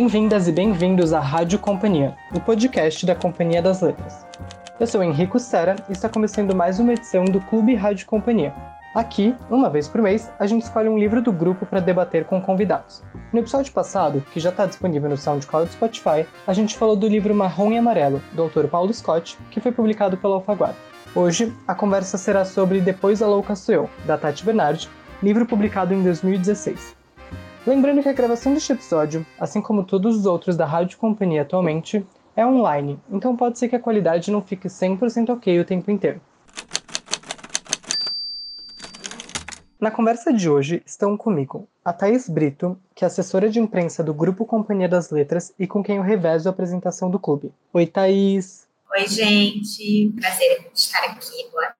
Bem-vindas e bem-vindos à Rádio Companhia, o podcast da Companhia das Letras. Eu sou Henrico Sera e está começando mais uma edição do Clube Rádio Companhia. Aqui, uma vez por mês, a gente escolhe um livro do grupo para debater com convidados. No episódio passado, que já está disponível no SoundCloud e Spotify, a gente falou do livro Marrom e Amarelo, do autor Paulo Scott, que foi publicado pela Alfaguara. Hoje, a conversa será sobre Depois a Louca Sou Eu, da Tati Bernardi, livro publicado em 2016. Lembrando que a gravação deste episódio, assim como todos os outros da Rádio Companhia atualmente, é online, então pode ser que a qualidade não fique 100% ok o tempo inteiro. Na conversa de hoje estão comigo a Thaís Brito, que é assessora de imprensa do Grupo Companhia das Letras e com quem eu revezo a apresentação do clube. Oi, Thaís! Oi, gente! Prazer estar aqui. Boa.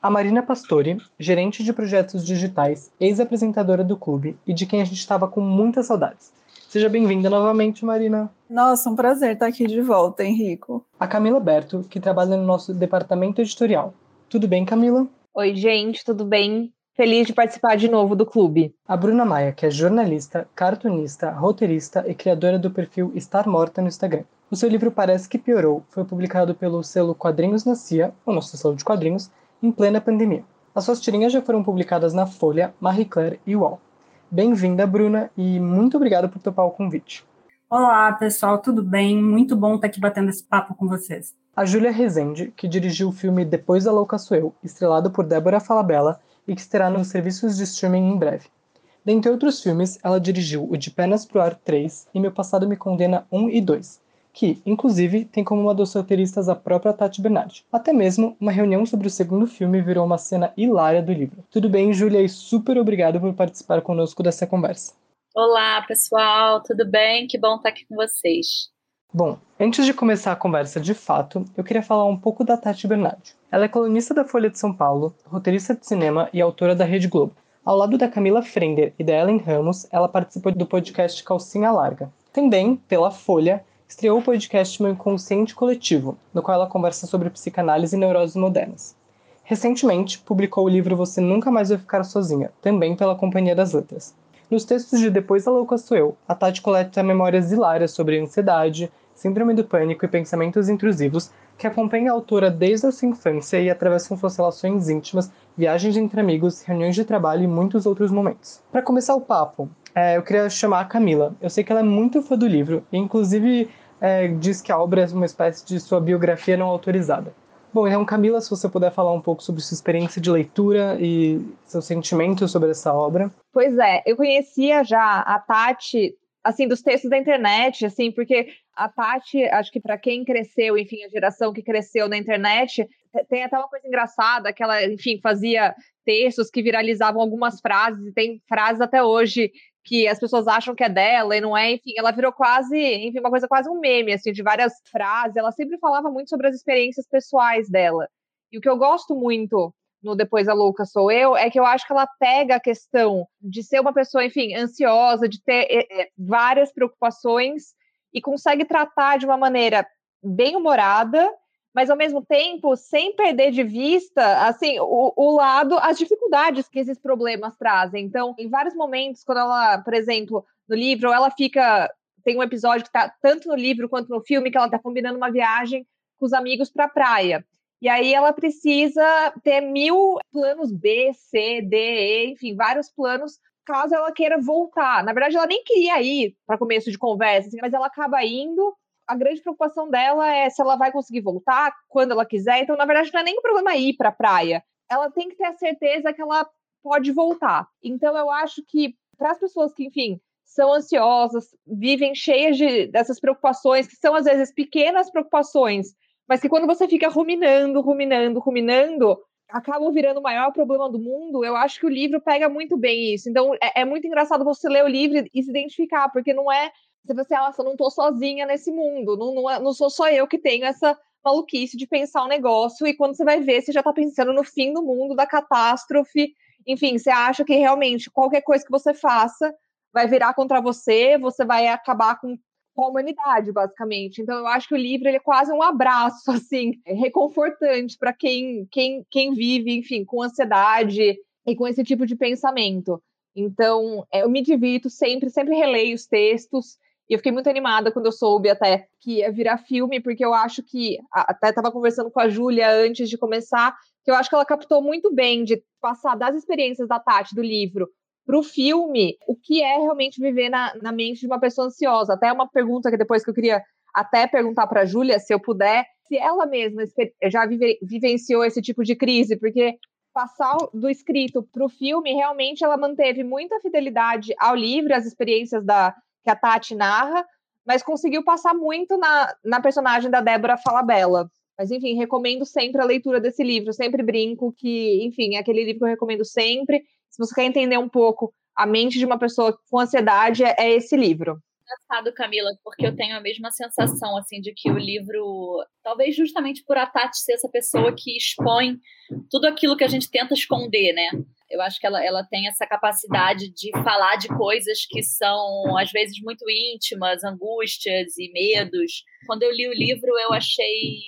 A Marina Pastori, gerente de projetos digitais, ex-apresentadora do clube e de quem a gente estava com muitas saudades. Seja bem-vinda novamente, Marina. Nossa, um prazer estar aqui de volta, Henrico. A Camila Berto, que trabalha no nosso departamento editorial. Tudo bem, Camila? Oi, gente, tudo bem? Feliz de participar de novo do clube. A Bruna Maia, que é jornalista, cartunista, roteirista e criadora do perfil Estar Morta no Instagram. O seu livro Parece que Piorou foi publicado pelo selo Quadrinhos na CIA, o nosso selo de quadrinhos, em plena pandemia. As suas tirinhas já foram publicadas na Folha, Marie Claire e UOL. Bem-vinda, Bruna, e muito obrigado por topar o convite. Olá, pessoal, tudo bem? Muito bom estar aqui batendo esse papo com vocês. A Júlia Rezende, que dirigiu o filme Depois da Louca Sou Eu, estrelado por Débora Falabella e que estará nos serviços de streaming em breve. Dentre outros filmes, ela dirigiu o De Penas pro Ar 3 e Meu Passado Me Condena 1 e 2, que, inclusive, tem como uma das roteiristas a própria Tati Bernardi. Até mesmo, uma reunião sobre o segundo filme virou uma cena hilária do livro. Tudo bem, Júlia, e super obrigado por participar conosco dessa conversa. Olá, pessoal, tudo bem? Que bom estar aqui com vocês. Bom, antes de começar a conversa de fato, eu queria falar um pouco da Tati Bernardi. Ela é colunista da Folha de São Paulo, roteirista de cinema e autora da Rede Globo. Ao lado da Camila Frender e da Ellen Ramos, ela participou do podcast Calcinha Larga. Também, pela Folha, estreou o podcast Meu Inconsciente Coletivo, no qual ela conversa sobre psicanálise e neuroses modernas. Recentemente, publicou o livro Você Nunca Mais Vai Ficar Sozinha, também pela Companhia das Letras. Nos textos de Depois da Louca Sou Eu, a Tati coleta memórias hilárias sobre ansiedade, síndrome do pânico e pensamentos intrusivos que acompanham a autora desde a sua infância e atravessam suas relações íntimas, viagens entre amigos, reuniões de trabalho e muitos outros momentos. Para começar o papo, é, eu queria chamar a Camila. Eu sei que ela é muito fã do livro e, inclusive, é, diz que a obra é uma espécie de sua biografia não autorizada. Bom, então, Camila, se você puder falar um pouco sobre sua experiência de leitura e seus sentimentos sobre essa obra. Pois é, eu conhecia já a Tati, assim, dos textos da internet, assim, porque a Tati, acho que para quem cresceu, enfim, a geração que cresceu na internet, tem até uma coisa engraçada, que ela, enfim, fazia textos que viralizavam algumas frases, e tem frases até hoje que as pessoas acham que é dela e não é, enfim, ela virou quase, enfim, uma coisa quase um meme, assim, de várias frases. Ela sempre falava muito sobre as experiências pessoais dela. E o que eu gosto muito no Depois a Louca Sou Eu é que eu acho que ela pega a questão de ser uma pessoa, enfim, ansiosa, de ter é, várias preocupações e consegue tratar de uma maneira bem humorada mas ao mesmo tempo sem perder de vista assim o, o, lado, as dificuldades que esses problemas trazem. Então, em vários momentos, quando ela, por exemplo, no livro, ela fica tem um episódio que está tanto no livro quanto no filme que ela está combinando uma viagem com os amigos para a praia. E aí ela precisa ter mil planos B, C, D, E, enfim, vários planos caso ela queira voltar. Na verdade, ela nem queria ir para começo de conversa, assim, mas ela acaba indo a grande preocupação dela é se ela vai conseguir voltar quando ela quiser. Então, na verdade, não é nem um problema ir para a praia. Ela tem que ter a certeza que ela pode voltar. Então, eu acho que para as pessoas que, enfim, são ansiosas, vivem cheias de, dessas preocupações, que são às vezes pequenas preocupações, mas que quando você fica ruminando, ruminando, ruminando, acabam virando o maior problema do mundo, eu acho que o livro pega muito bem isso. Então, é, é muito engraçado você ler o livro e se identificar, porque não é você vai assim, ah, eu não tô sozinha nesse mundo, não, não, é, não sou só eu que tenho essa maluquice de pensar um negócio, e quando você vai ver, você já tá pensando no fim do mundo, da catástrofe, enfim, você acha que realmente qualquer coisa que você faça vai virar contra você, você vai acabar com com a humanidade, basicamente. Então, eu acho que o livro ele é quase um abraço, assim, reconfortante para quem, quem, quem vive, enfim, com ansiedade e com esse tipo de pensamento. Então, é, eu me divirto sempre, sempre releio os textos. E eu fiquei muito animada quando eu soube até que ia virar filme, porque eu acho que. Até estava conversando com a Júlia antes de começar, que eu acho que ela captou muito bem de passar das experiências da Tati do livro para o filme o que é realmente viver na, na mente de uma pessoa ansiosa. Até uma pergunta que depois que eu queria até perguntar para a Júlia, se eu puder, se ela mesma já vive, vivenciou esse tipo de crise, porque passar do escrito para o filme, realmente ela manteve muita fidelidade ao livro, às experiências da, que a Tati narra, mas conseguiu passar muito na, na personagem da Débora Falabella. Mas, enfim, recomendo sempre a leitura desse livro. Sempre brinco que, enfim, é aquele livro que eu recomendo sempre. Se você quer entender um pouco a mente de uma pessoa com ansiedade, é, é esse livro engraçado, Camila, porque eu tenho a mesma sensação, assim, de que o livro, talvez justamente por a Tati ser essa pessoa que expõe tudo aquilo que a gente tenta esconder, né? Eu acho que ela, ela tem essa capacidade de falar de coisas que são, às vezes, muito íntimas, angústias e medos. Quando eu li o livro, eu achei,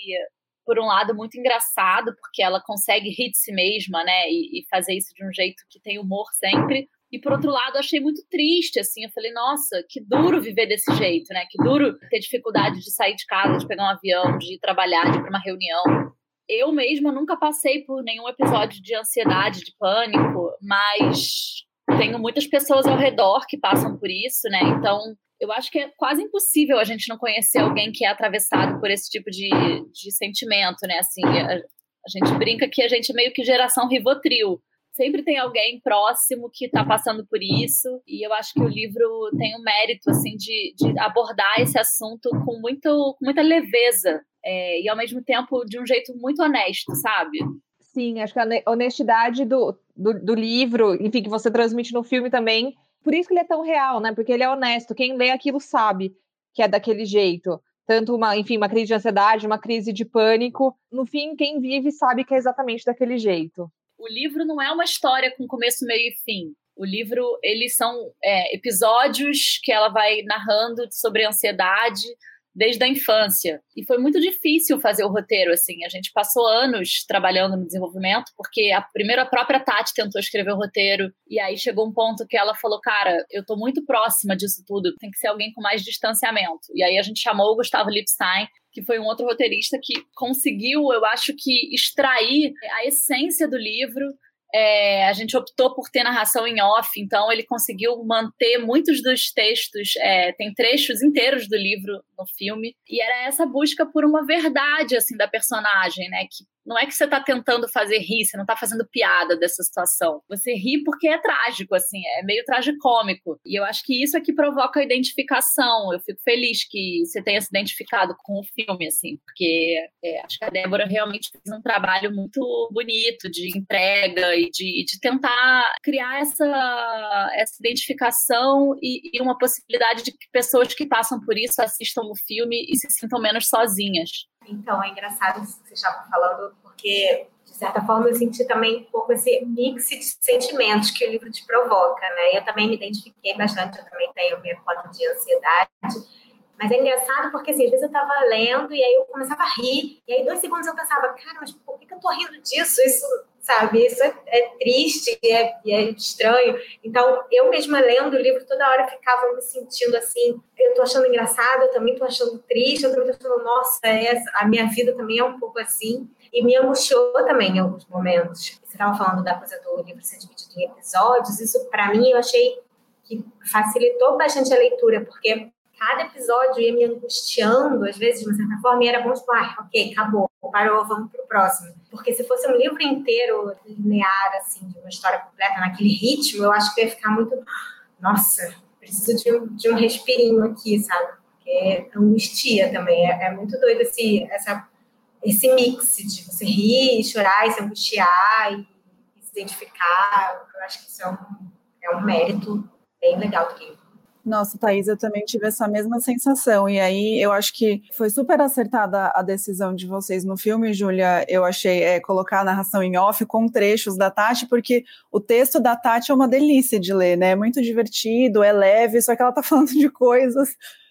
por um lado, muito engraçado, porque ela consegue rir de si mesma, né? E, e fazer isso de um jeito que tem humor sempre. E por outro lado, achei muito triste, assim. Eu falei, nossa, que duro viver desse jeito, né? Que duro ter dificuldade de sair de casa, de pegar um avião, de ir trabalhar, de ir para uma reunião. Eu mesma nunca passei por nenhum episódio de ansiedade, de pânico, mas tenho muitas pessoas ao redor que passam por isso, né? Então, eu acho que é quase impossível a gente não conhecer alguém que é atravessado por esse tipo de, de sentimento, né? Assim, a, a gente brinca que a gente é meio que geração Rivotril sempre tem alguém próximo que está passando por isso, e eu acho que o livro tem o mérito, assim, de, de abordar esse assunto com, muito, com muita leveza, é, e ao mesmo tempo de um jeito muito honesto, sabe? Sim, acho que a honestidade do, do, do livro, enfim, que você transmite no filme também, por isso que ele é tão real, né? Porque ele é honesto, quem lê aquilo sabe que é daquele jeito tanto uma, enfim, uma crise de ansiedade, uma crise de pânico. No fim, quem vive sabe que é exatamente daquele jeito o livro não é uma história com começo, meio e fim. O livro, eles são é, episódios que ela vai narrando sobre ansiedade desde a infância. E foi muito difícil fazer o roteiro, assim. A gente passou anos trabalhando no desenvolvimento, porque a primeira própria Tati tentou escrever o roteiro, e aí chegou um ponto que ela falou, cara, eu tô muito próxima disso tudo, tem que ser alguém com mais distanciamento. E aí a gente chamou o Gustavo Lipstein, que foi um outro roteirista que conseguiu, eu acho que, extrair a essência do livro. É, a gente optou por ter narração em off, então ele conseguiu manter muitos dos textos, é, tem trechos inteiros do livro no filme, e era essa busca por uma verdade assim da personagem, né? Que não é que você está tentando fazer rir, você não está fazendo piada dessa situação. Você ri porque é trágico, assim, é meio tragicômico. E eu acho que isso é que provoca a identificação. Eu fico feliz que você tenha se identificado com o filme, assim, porque é, acho que a Débora realmente fez um trabalho muito bonito de entrega e de, de tentar criar essa, essa identificação e, e uma possibilidade de que pessoas que passam por isso assistam o filme e se sintam menos sozinhas. Então, é engraçado isso que você estava falando, porque, de certa forma, eu senti também um pouco esse mix de sentimentos que o livro te provoca, né? Eu também me identifiquei bastante, eu também tenho minha foto de ansiedade. Mas é engraçado porque, assim, às vezes eu estava lendo e aí eu começava a rir, e aí dois segundos eu pensava, cara, mas por que, que eu tô rindo disso? Isso sabe? Isso é, é triste e é, é, estranho. Então, eu mesma lendo o livro, toda hora ficava me sentindo assim, eu tô achando engraçado, eu também tô achando triste, eu também tô achando, nossa, essa, a minha vida também é um pouco assim. E me angustiou também em alguns momentos. Você estava falando da coisa do livro ser dividido em episódios, isso para mim eu achei que facilitou bastante a leitura, porque cada episódio ia me angustiando, às vezes, de uma certa forma, e era bom, tipo, ah, ok, acabou, parou, vamos pro próximo. Porque se fosse um livro inteiro, linear, assim, de uma história completa, naquele ritmo, eu acho que ia ficar muito, nossa, preciso de um, de um respirinho aqui, sabe? Porque angustia também, é, é muito doido esse, essa, esse mix de você rir, chorar e se angustiar e, e se identificar. Eu acho que isso é um, é um mérito bem legal do livro. Nossa, Thaís, eu também tive essa mesma sensação. E aí eu acho que foi super acertada a decisão de vocês no filme, Júlia. Eu achei é, colocar a narração em off com trechos da Tati, porque o texto da Tati é uma delícia de ler, né? É muito divertido, é leve, só que ela tá falando de coisas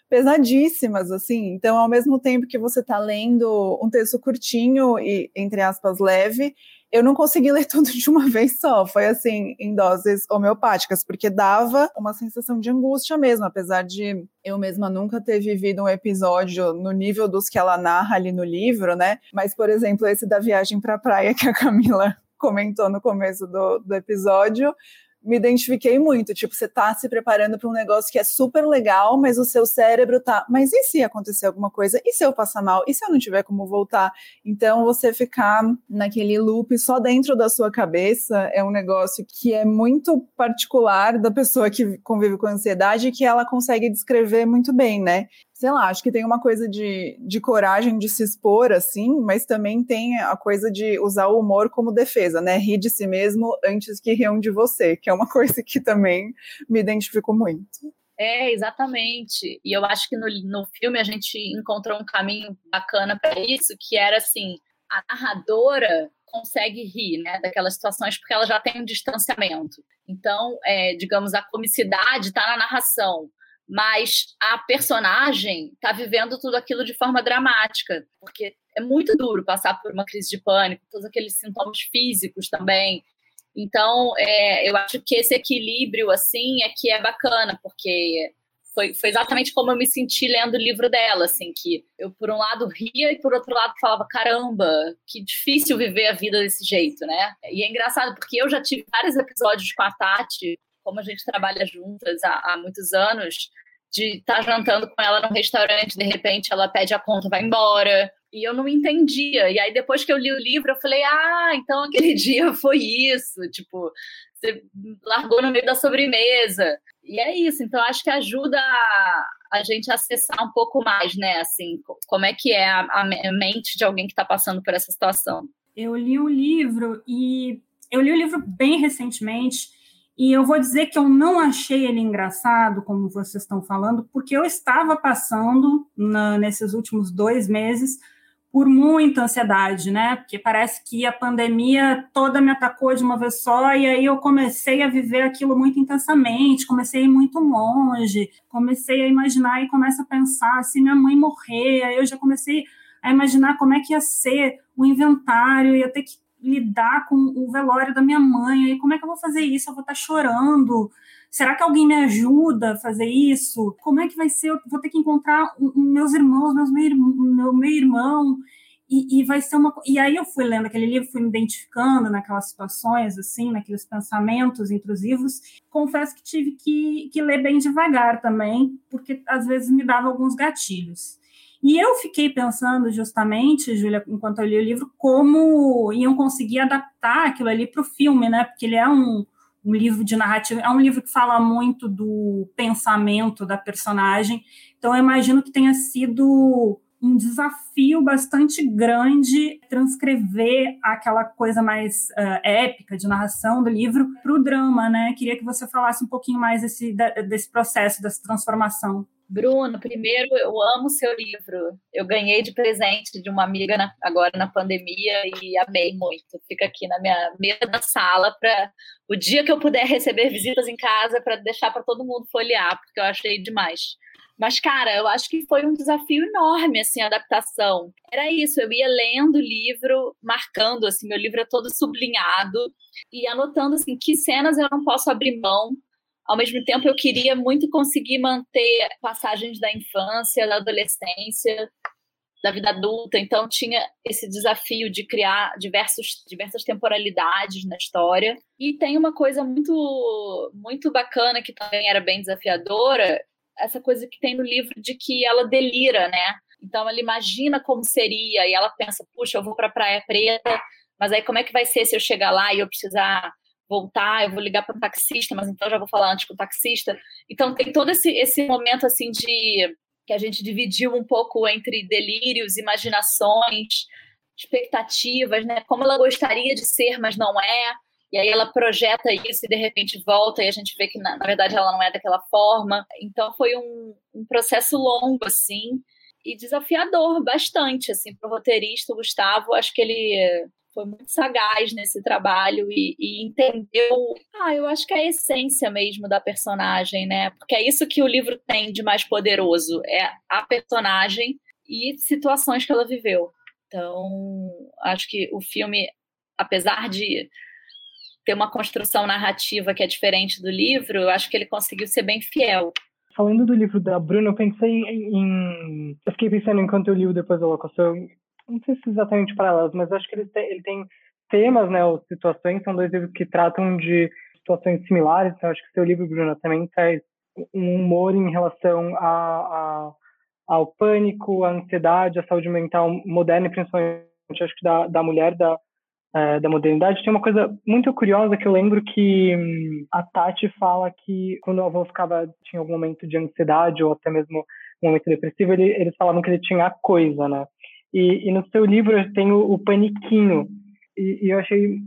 pesadíssimas, assim. Então, ao mesmo tempo que você tá lendo um texto curtinho e, entre aspas, leve, eu não consegui ler tudo de uma vez só, foi assim, em doses homeopáticas, porque dava uma sensação de angústia mesmo, apesar de eu mesma nunca ter vivido um episódio no nível dos que ela narra ali no livro, né? Mas, por exemplo, esse da viagem para a praia que a Camila comentou no começo do, do episódio, me identifiquei muito. Tipo, você tá se preparando para um negócio que é super legal, mas o seu cérebro tá. Mas e se acontecer alguma coisa? E se eu passar mal? E se eu não tiver como voltar? Então, você ficar naquele loop só dentro da sua cabeça é um negócio que é muito particular da pessoa que convive com ansiedade que ela consegue descrever muito bem, né? Sei lá, acho que tem uma coisa de, de coragem de se expor, assim, mas também tem a coisa de usar o humor como defesa, né? Rir de si mesmo antes que riam de você, que é uma coisa que também me identifico muito. É, exatamente. E eu acho que no, no filme a gente encontrou um caminho bacana para isso, que era assim, a narradora consegue rir, né, daquelas situações porque ela já tem um distanciamento. Então, é, digamos, a comicidade está na narração mas a personagem está vivendo tudo aquilo de forma dramática, porque é muito duro passar por uma crise de pânico, todos aqueles sintomas físicos também. Então, é, eu acho que esse equilíbrio, assim, é que é bacana, porque foi, foi exatamente como eu me senti lendo o livro dela, assim, que eu, por um lado, ria e, por outro lado, falava, caramba, que difícil viver a vida desse jeito, né? E é engraçado, porque eu já tive vários episódios com a Tati, como a gente trabalha juntas há, há muitos anos, de estar tá jantando com ela num restaurante, de repente ela pede a conta, vai embora. E eu não entendia. E aí, depois que eu li o livro, eu falei: ah, então aquele dia foi isso. Tipo, você largou no meio da sobremesa. E é isso. Então, acho que ajuda a, a gente a acessar um pouco mais, né? Assim, como é que é a, a mente de alguém que está passando por essa situação. Eu li o livro e eu li o livro bem recentemente e eu vou dizer que eu não achei ele engraçado, como vocês estão falando, porque eu estava passando na, nesses últimos dois meses por muita ansiedade, né? Porque parece que a pandemia toda me atacou de uma vez só, e aí eu comecei a viver aquilo muito intensamente, comecei a ir muito longe, comecei a imaginar e começo a pensar se minha mãe morrer, aí eu já comecei a imaginar como é que ia ser o inventário, ia ter que lidar com o velório da minha mãe, aí como é que eu vou fazer isso? Eu vou estar chorando. Será que alguém me ajuda a fazer isso? Como é que vai ser? Eu vou ter que encontrar meus irmãos, meus meu, meu, meu irmão. E, e, vai ser uma. E aí eu fui lendo aquele livro, fui me identificando naquelas situações, assim, naqueles pensamentos intrusivos. Confesso que tive que, que ler bem devagar também, porque às vezes me dava alguns gatilhos. E eu fiquei pensando justamente, Júlia, enquanto eu li o livro, como iam conseguir adaptar aquilo ali para o filme, né? Porque ele é um, um livro de narrativa, é um livro que fala muito do pensamento da personagem. Então, eu imagino que tenha sido um desafio bastante grande transcrever aquela coisa mais uh, épica de narração do livro para o drama, né? Queria que você falasse um pouquinho mais desse, desse processo, dessa transformação. Bruno, primeiro, eu amo seu livro. Eu ganhei de presente de uma amiga na, agora na pandemia e amei muito. Fica aqui na minha mesa da sala para o dia que eu puder receber visitas em casa para deixar para todo mundo folhear, porque eu achei demais. Mas, cara, eu acho que foi um desafio enorme, assim, a adaptação. Era isso, eu ia lendo o livro, marcando, assim, meu livro é todo sublinhado, e anotando, assim, que cenas eu não posso abrir mão, ao mesmo tempo, eu queria muito conseguir manter passagens da infância, da adolescência, da vida adulta. Então, tinha esse desafio de criar diversos, diversas temporalidades na história. E tem uma coisa muito, muito bacana que também era bem desafiadora, essa coisa que tem no livro de que ela delira, né? Então, ela imagina como seria e ela pensa, puxa, eu vou para a Praia Preta, mas aí como é que vai ser se eu chegar lá e eu precisar voltar, eu vou ligar para o taxista, mas então já vou falar antes com o taxista. Então tem todo esse, esse momento assim de que a gente dividiu um pouco entre delírios, imaginações, expectativas, né? Como ela gostaria de ser, mas não é. E aí ela projeta isso e de repente volta e a gente vê que na, na verdade ela não é daquela forma. Então foi um, um processo longo assim e desafiador bastante assim para o roteirista o Gustavo. Acho que ele foi muito sagaz nesse trabalho e, e, entendeu, ah, eu acho que é a essência mesmo da personagem, né? Porque é isso que o livro tem de mais poderoso, é a personagem e situações que ela viveu. Então, acho que o filme apesar de ter uma construção narrativa que é diferente do livro, eu acho que ele conseguiu ser bem fiel. Falando do livro da Bruna, eu pensei em, eu fiquei pensando enquanto eu li o Depois da Locação, não sei se exatamente para elas, mas acho que ele tem, ele tem temas, né, ou situações, são dois livros que tratam de situações similares, então acho que seu livro, Bruna, também traz um humor em relação a, a, ao pânico, à ansiedade, à saúde mental moderna e principalmente acho que da, da mulher da, é, da modernidade. Tem uma coisa muito curiosa que eu lembro que hum, a Tati fala que quando o avô ficava, tinha algum momento de ansiedade ou até mesmo um momento depressivo, ele, eles falavam que ele tinha a coisa, né? E, e no seu livro tem o, o paniquinho. E, e eu achei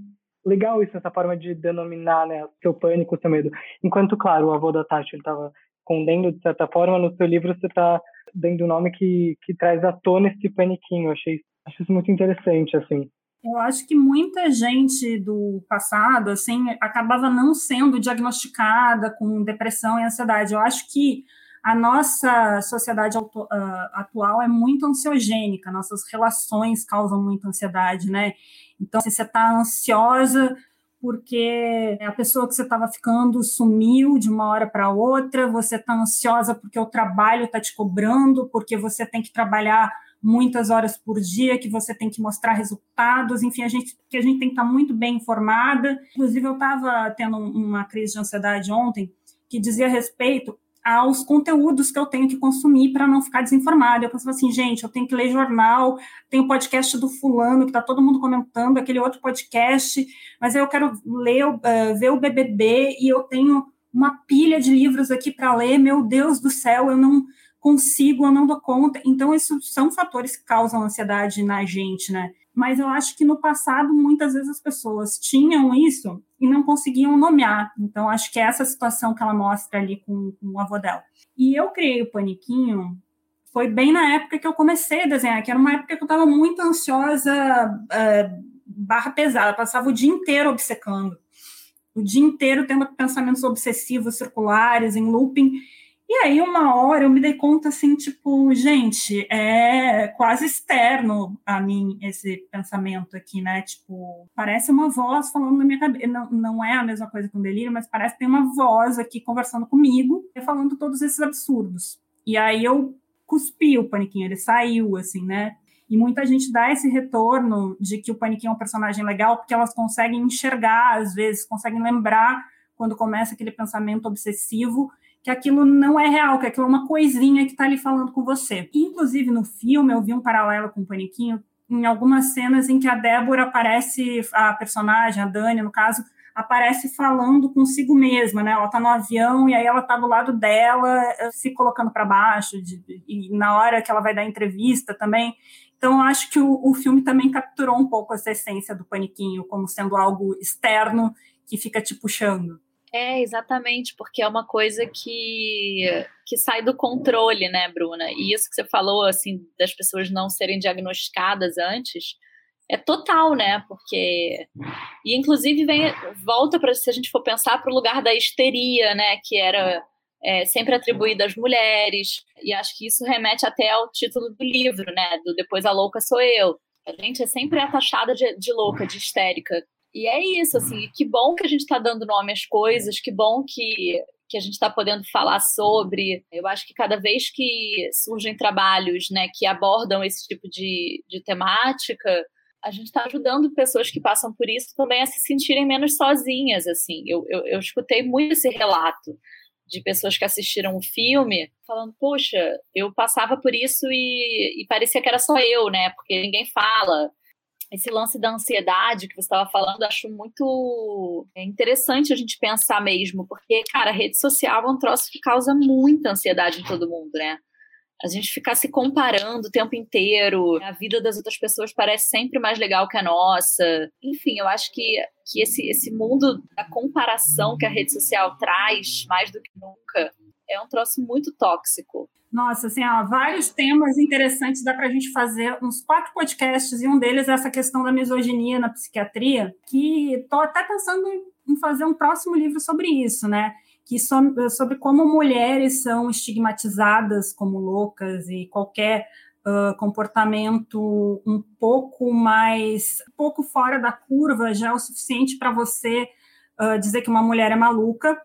legal isso, essa forma de denominar né, seu pânico, seu medo. Enquanto, claro, o avô da Tati estava escondendo, de certa forma, no seu livro você está dando um nome que, que traz à tona esse paniquinho. Eu achei, achei isso muito interessante, assim. Eu acho que muita gente do passado, assim, acabava não sendo diagnosticada com depressão e ansiedade. Eu acho que a nossa sociedade ah, atual é muito ansiogênica, nossas relações causam muita ansiedade, né? Então, se você está ansiosa porque a pessoa que você estava ficando sumiu de uma hora para outra, você está ansiosa porque o trabalho está te cobrando, porque você tem que trabalhar muitas horas por dia, que você tem que mostrar resultados, enfim, a gente, que a gente tem que estar tá muito bem informada. Inclusive, eu estava tendo uma crise de ansiedade ontem que dizia respeito aos conteúdos que eu tenho que consumir para não ficar desinformada. Eu pensava assim, gente, eu tenho que ler jornal, tem o podcast do fulano, que está todo mundo comentando, aquele outro podcast, mas eu quero ler, uh, ver o BBB e eu tenho uma pilha de livros aqui para ler, meu Deus do céu, eu não consigo, eu não dou conta. Então, isso são fatores que causam ansiedade na gente, né? mas eu acho que no passado muitas vezes as pessoas tinham isso e não conseguiam nomear. Então, acho que é essa situação que ela mostra ali com, com o avô dela. E eu criei o Paniquinho, foi bem na época que eu comecei a desenhar, que era uma época que eu estava muito ansiosa, é, barra pesada, passava o dia inteiro obcecando. O dia inteiro tendo pensamentos obsessivos, circulares, em looping, e aí, uma hora, eu me dei conta assim, tipo, gente, é quase externo a mim esse pensamento aqui, né? Tipo, parece uma voz falando na minha cabeça. Não, não é a mesma coisa que um delírio, mas parece que tem uma voz aqui conversando comigo e falando todos esses absurdos. E aí eu cuspi o paniquinho, ele saiu, assim, né? E muita gente dá esse retorno de que o paniquinho é um personagem legal porque elas conseguem enxergar, às vezes, conseguem lembrar quando começa aquele pensamento obsessivo que aquilo não é real, que aquilo é uma coisinha que está ali falando com você. Inclusive, no filme, eu vi um paralelo com o Paniquinho em algumas cenas em que a Débora aparece, a personagem, a Dani, no caso, aparece falando consigo mesma, né? Ela tá no avião e aí ela tá do lado dela, eh, se colocando para baixo, de, e na hora que ela vai dar entrevista também. Então, eu acho que o, o filme também capturou um pouco essa essência do paniquinho como sendo algo externo que fica te puxando. É, exatamente, porque é uma coisa que, que sai do controle, né, Bruna? E isso que você falou, assim, das pessoas não serem diagnosticadas antes, é total, né? Porque. E, inclusive, vem, volta para, se a gente for pensar, para o lugar da histeria, né? Que era é, sempre atribuída às mulheres. E acho que isso remete até ao título do livro, né? Do Depois a Louca Sou Eu. A gente é sempre taxada de, de louca, de histérica. E é isso, assim, que bom que a gente está dando nome às coisas, que bom que, que a gente está podendo falar sobre. Eu acho que cada vez que surgem trabalhos né, que abordam esse tipo de, de temática, a gente está ajudando pessoas que passam por isso também a se sentirem menos sozinhas, assim. Eu, eu, eu escutei muito esse relato de pessoas que assistiram o filme falando, poxa, eu passava por isso e, e parecia que era só eu, né? Porque ninguém fala esse lance da ansiedade que você estava falando, acho muito é, interessante a gente pensar mesmo, porque, cara, rede social é um troço que causa muita ansiedade em todo mundo, né? A gente ficar se comparando o tempo inteiro, a vida das outras pessoas parece sempre mais legal que a nossa. Enfim, eu acho que, que esse, esse mundo da comparação que a rede social traz, mais do que nunca, é um troço muito tóxico. Nossa, assim, vários temas interessantes, dá para a gente fazer uns quatro podcasts, e um deles é essa questão da misoginia na psiquiatria, que estou até pensando em fazer um próximo livro sobre isso, né? Que sobre, sobre como mulheres são estigmatizadas como loucas e qualquer uh, comportamento um pouco mais, um pouco fora da curva já é o suficiente para você uh, dizer que uma mulher é maluca.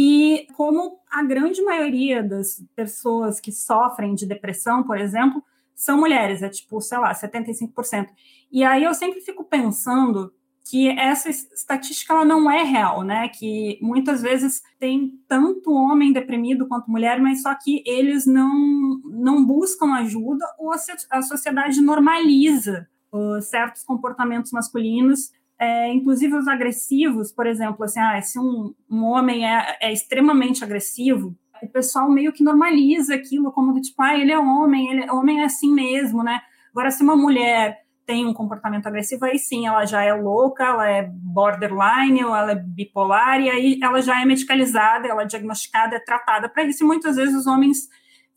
E como a grande maioria das pessoas que sofrem de depressão, por exemplo, são mulheres, é tipo, sei lá, 75%. E aí eu sempre fico pensando que essa estatística ela não é real, né? Que muitas vezes tem tanto homem deprimido quanto mulher, mas só que eles não, não buscam ajuda ou a, sociedade normaliza uh, certos comportamentos masculinos, é, inclusive os agressivos, por exemplo, assim, ah, se um, um homem é, é extremamente agressivo, o pessoal meio que normaliza aquilo como do tipo, ah, ele é homem, ele homem é assim mesmo, né? Agora, se uma mulher tem um comportamento agressivo, aí sim, ela já é louca, ela é borderline, ou ela é bipolar, e aí ela já é medicalizada, ela é diagnosticada, é tratada para isso, e muitas vezes os homens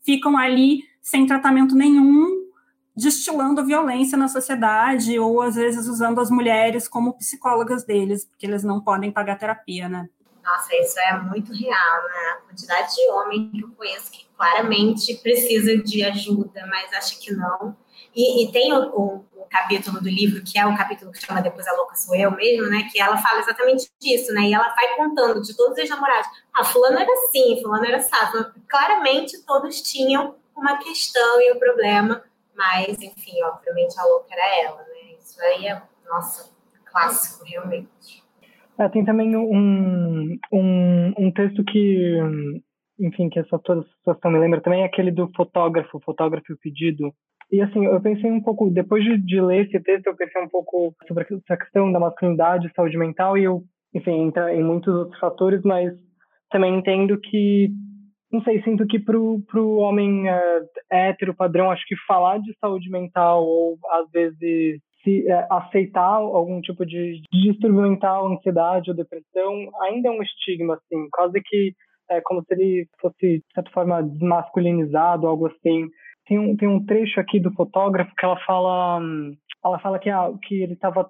ficam ali sem tratamento nenhum, destilando violência na sociedade, ou às vezes usando as mulheres como psicólogas deles, porque eles não podem pagar terapia, né? Nossa, isso é muito real, né? A quantidade de homem que eu conheço que claramente precisa de ajuda, mas acha que não. E, e tem o, o, o, capítulo do livro, que é o capítulo que chama Depois a Louca Sou Eu mesmo, né? Que ela fala exatamente disso, né? E ela vai contando de todos os namorados. Ah, fulano era assim, fulano era assado. Claramente todos tinham uma questão e um problema, mas, enfim, obviamente a louca era ela, né? Isso aí é, nossa, clássico, realmente. É, tem também um, um, um texto que, enfim, que essa toda situação me lembra também, é aquele do fotógrafo, fotógrafo pedido, e assim, eu pensei um pouco, depois de, de, ler esse texto, eu pensei um pouco sobre essa questão da masculinidade, saúde mental, e eu, enfim, entra em muitos outros fatores, mas também entendo que, não sei, sinto que pro, pro homem uh, hétero padrão, acho que falar de saúde mental, ou às vezes se uh, aceitar algum tipo de, de distúrbio mental, ansiedade ou depressão, ainda é um estigma, assim, quase que é como se ele fosse, de certa forma, desmasculinizado, algo assim. Tem um, tem um trecho aqui do fotógrafo que ela fala, ela fala que, ah, que ele estava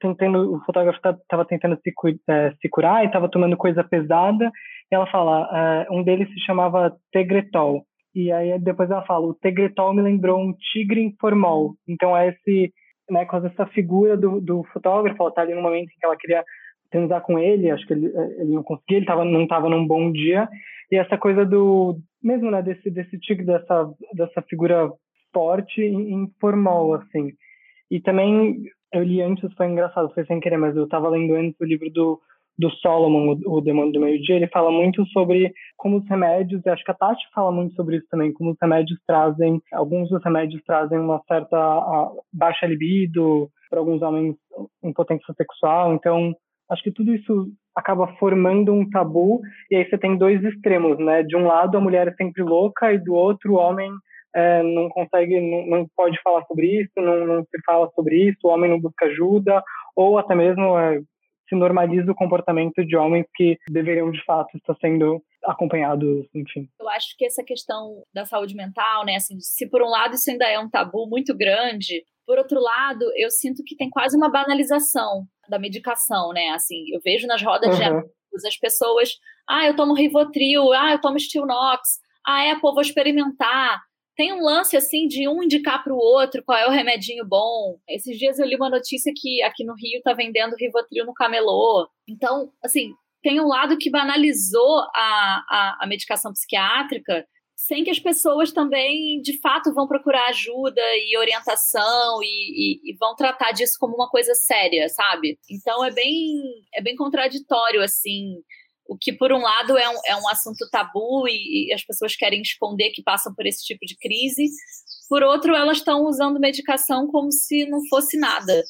tentando, o fotógrafo estava tentando se, é, se curar e estava tomando coisa pesada. E ela fala, é, um deles se chamava Tegretol. E aí depois ela fala, o Tegretol me lembrou um tigre informal. Então é esse, né, com essa figura do, do fotógrafo, ela está ali no momento em que ela queria transar com ele, acho que ele, ele não conseguia, ele tava, não estava num bom dia. E essa coisa do, mesmo né, desse desse tigre dessa dessa figura forte e informal assim. E também eu li antes, foi engraçado, foi sem querer, mas eu estava lendo antes o livro do do Solomon, o, o Demônio do Meio-Dia, ele fala muito sobre como os remédios, e acho que a Tati fala muito sobre isso também, como os remédios trazem, alguns dos remédios trazem uma certa baixa libido, para alguns homens impotência sexual, então acho que tudo isso acaba formando um tabu e aí você tem dois extremos, né? De um lado a mulher é sempre louca e do outro o homem é, não consegue, não, não, pode falar sobre isso, não, não, se fala sobre isso, o homem não busca ajuda ou até mesmo é, se normaliza o comportamento de homens que deveriam de fato estar sendo acompanhados, enfim. Eu acho que essa questão da saúde mental, né, assim, se por um lado isso ainda é um tabu muito grande, por outro lado, eu sinto que tem quase uma banalização da medicação, né? Assim, eu vejo nas rodas uhum. de amigos as pessoas, ah, eu tomo Rivotril, ah, eu tomo Stilnox, ah, é, pô, vou experimentar. Tem um lance assim de um indicar para o outro qual é o remedinho bom. Esses dias eu li uma notícia que aqui no Rio tá vendendo Rivotril no camelô. Então, assim, tem um lado que banalizou a, a, a medicação psiquiátrica sem que as pessoas também, de fato, vão procurar ajuda e orientação e, e, e, vão tratar disso como uma coisa séria, sabe? Então é bem, é bem contraditório, assim, o que por um lado é um, é um assunto tabu e, e as pessoas querem esconder que passam por esse tipo de crise, por outro, elas estão usando medicação como se não fosse nada.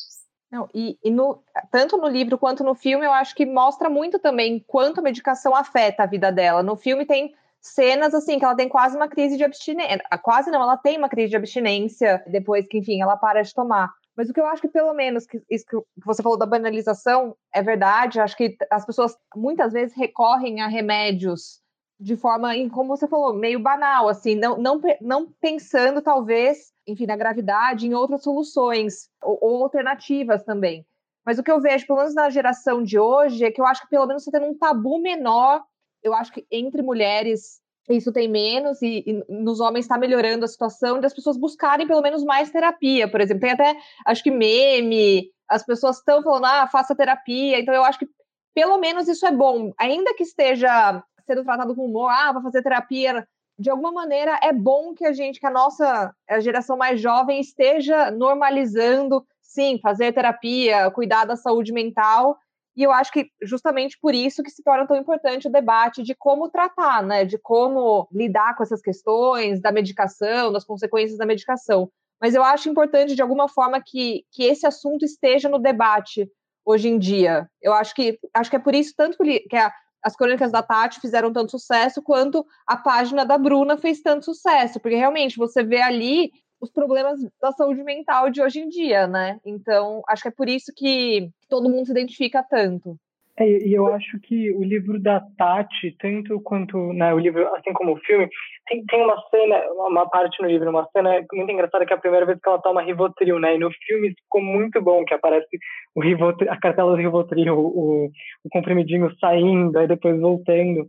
Não, e, e no, tanto no livro quanto no filme, eu acho que mostra muito também quanto a medicação afeta a vida dela. No filme tem cenas assim que ela tem quase uma crise de abstinência, quase não, ela tem uma crise de abstinência depois que, enfim, ela para de tomar. Mas o que eu acho que pelo menos que isso que você falou da banalização é verdade, acho que as pessoas muitas vezes recorrem a remédios de forma, como você falou, meio banal, assim, não, não, não pensando talvez, enfim, na gravidade, em outras soluções ou, ou alternativas também. Mas o que eu vejo, pelo menos na geração de hoje, é que eu acho que pelo menos está tendo um tabu menor eu acho que entre mulheres isso tem menos, e, e nos homens está melhorando a situação de as pessoas buscarem pelo menos mais terapia, por exemplo. Tem até, acho que meme, as pessoas estão falando, ah, faça terapia. Então, eu acho que pelo menos isso é bom. Ainda que esteja sendo tratado com humor, ah, vai fazer terapia. De alguma maneira, é bom que a gente, que a nossa a geração mais jovem esteja normalizando, sim, fazer terapia, cuidar da saúde mental e eu acho que justamente por isso que se torna tão importante o debate de como tratar, né? De como lidar com essas questões da medicação, das consequências da medicação. Mas eu acho importante, de alguma forma, que, que esse assunto esteja no debate hoje em dia. Eu acho que acho que é por isso tanto que a, as crônicas da Tati fizeram tanto sucesso, quanto a página da Bruna fez tanto sucesso, porque realmente você vê ali os problemas da saúde mental de hoje em dia, né? Então, acho que é por isso que todo mundo se identifica tanto. É, e eu acho que o livro da Tati, tanto quanto né, o livro, assim como o filme, tem, tem uma cena, uma parte no livro, uma cena muito engraçada que é a primeira vez que ela toma Rivotril, né? E no filme ficou muito bom, que aparece o Rivotril, a cartela do Rivotril, o, o comprimidinho saindo, aí depois voltando.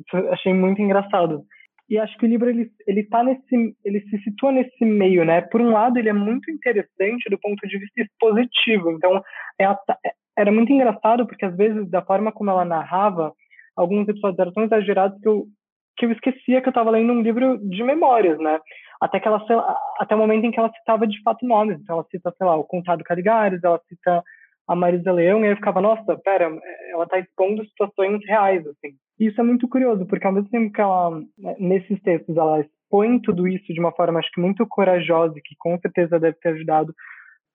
Isso achei muito engraçado. E acho que o livro ele ele tá nesse ele se situa nesse meio, né? Por um lado, ele é muito interessante do ponto de vista expositivo. Então, é era muito engraçado porque às vezes da forma como ela narrava, alguns episódios eram tão exagerados que eu que eu esquecia que eu estava lendo um livro de memórias, né? Até que ela até o momento em que ela citava de fato nomes. Então ela cita, sei lá, o Contado Caligares, ela cita a Marisa Leão, e eu ficava, nossa, pera, ela está expondo situações reais, assim. Isso é muito curioso, porque ao mesmo tempo que ela, né, nesses textos, ela expõe tudo isso de uma forma, acho que muito corajosa, e que com certeza deve ter ajudado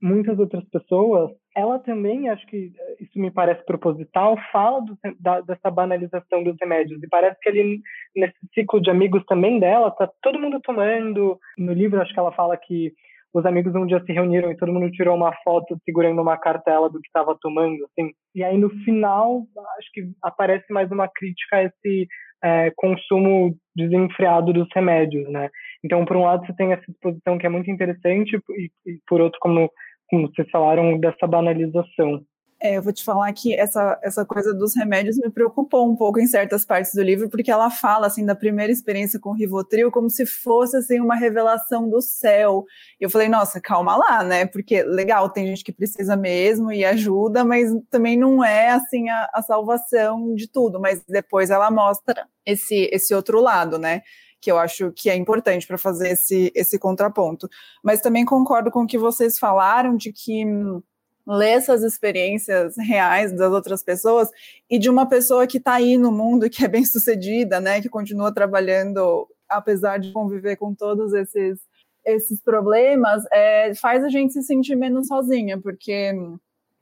muitas outras pessoas, ela também, acho que isso me parece proposital, fala do, da, dessa banalização dos remédios. E parece que ali, nesse ciclo de amigos também dela, tá todo mundo tomando. No livro, acho que ela fala que os amigos um dia se reuniram e todo mundo tirou uma foto segurando uma cartela do que estava tomando, assim. E aí no final, acho que aparece mais uma crítica a esse é, consumo desenfreado dos remédios, né? Então, por um lado, você tem essa exposição que é muito interessante e, e por outro, como, como vocês falaram, dessa banalização. É, eu vou te falar que essa, essa coisa dos remédios me preocupou um pouco em certas partes do livro, porque ela fala assim da primeira experiência com o Rivotril como se fosse assim uma revelação do céu. E eu falei, nossa, calma lá, né? Porque legal, tem gente que precisa mesmo e ajuda, mas também não é assim a, a salvação de tudo. Mas depois ela mostra esse esse outro lado, né? que eu acho que é importante para fazer esse, esse contraponto. Mas também concordo com o que vocês falaram de que hum, ler essas experiências reais das outras pessoas e de uma pessoa que está aí no mundo que é bem sucedida, né, que continua trabalhando apesar de conviver com todos esses esses problemas, é, faz a gente se sentir menos sozinha, porque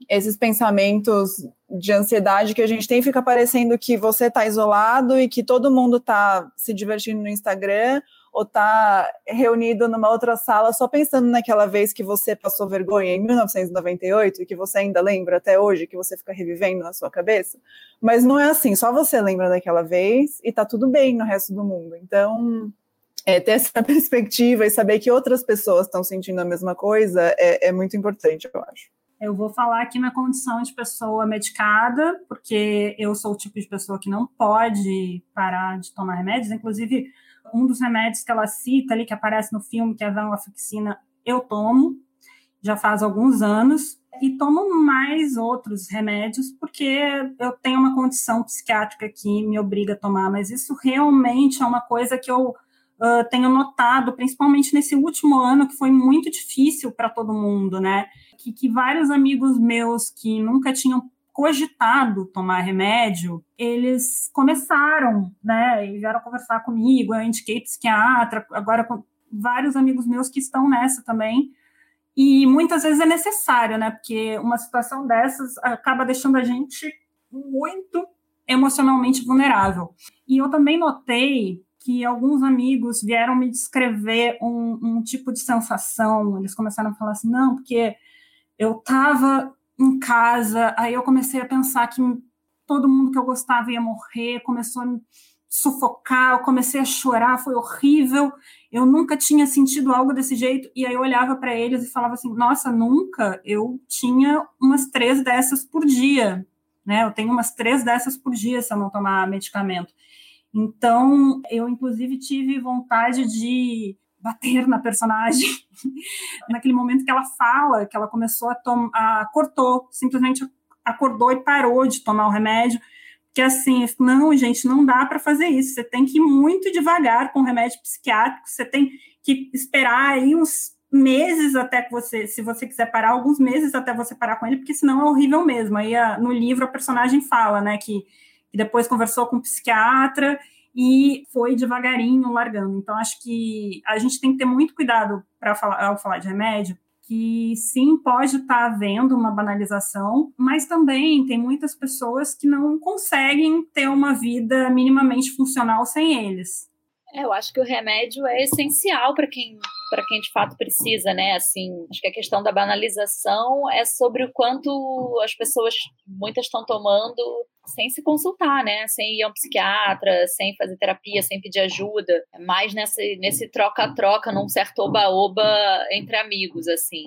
esses pensamentos de ansiedade que a gente tem fica parecendo que você está isolado e que todo mundo está se divertindo no Instagram ou tá reunido numa outra sala só pensando naquela vez que você passou vergonha em 1998 e que você ainda lembra até hoje, que você fica revivendo na sua cabeça. Mas não é assim, só você lembra daquela vez e tá tudo bem no resto do mundo. Então, é, ter essa perspectiva e saber que outras pessoas estão sentindo a mesma coisa é, é muito importante, eu acho. Eu vou falar aqui na condição de pessoa medicada, porque eu sou o tipo de pessoa que não pode parar de tomar remédios. Inclusive, um dos remédios que ela cita ali, que aparece no filme, que é a venlafaxina, eu tomo, já faz alguns anos, e tomo mais outros remédios, porque eu tenho uma condição psiquiátrica que me obriga a tomar, mas isso realmente é uma coisa que eu uh, tenho notado, principalmente nesse último ano, que foi muito difícil para todo mundo, né? Que, que vários amigos meus que nunca tinham cogitado tomar remédio, eles começaram, né, e vieram conversar comigo, eu indiquei psiquiatra, agora com vários amigos meus que estão nessa também, e muitas vezes é necessário, né, porque uma situação dessas acaba deixando a gente muito emocionalmente vulnerável. E eu também notei que alguns amigos vieram me descrever um, um tipo de sensação, eles começaram a falar assim, não, porque eu estava em casa, aí eu comecei a pensar que todo mundo que eu gostava ia morrer, começou a me sufocar, eu comecei a chorar, foi horrível. Eu nunca tinha sentido algo desse jeito. E aí eu olhava para eles e falava assim: Nossa, nunca. Eu tinha umas três dessas por dia, né? Eu tenho umas três dessas por dia se eu não tomar medicamento. Então, eu inclusive tive vontade de bater na personagem. Naquele momento que ela fala, que ela começou a tomar, cortou, simplesmente acordou e parou de tomar o remédio. Que assim, não, gente, não dá para fazer isso. Você tem que ir muito devagar com o remédio psiquiátrico, você tem que esperar aí uns meses até que você, se você quiser parar, alguns meses até você parar com ele, porque senão é horrível mesmo. Aí a, no livro a personagem fala, né, que, que depois conversou com um psiquiatra e foi devagarinho largando. Então, acho que a gente tem que ter muito cuidado para falar, ao falar de remédio, que sim, pode estar tá havendo uma banalização, mas também tem muitas pessoas que não conseguem ter uma vida minimamente funcional sem eles. É, eu acho que o remédio é essencial para quem para quem de fato precisa, né? Assim, acho que a questão da banalização é sobre o quanto as pessoas muitas estão tomando sem se consultar, né? Sem ir a um psiquiatra, sem fazer terapia, sem pedir ajuda, é mais nesse nesse troca-troca, num certo oba-oba entre amigos, assim.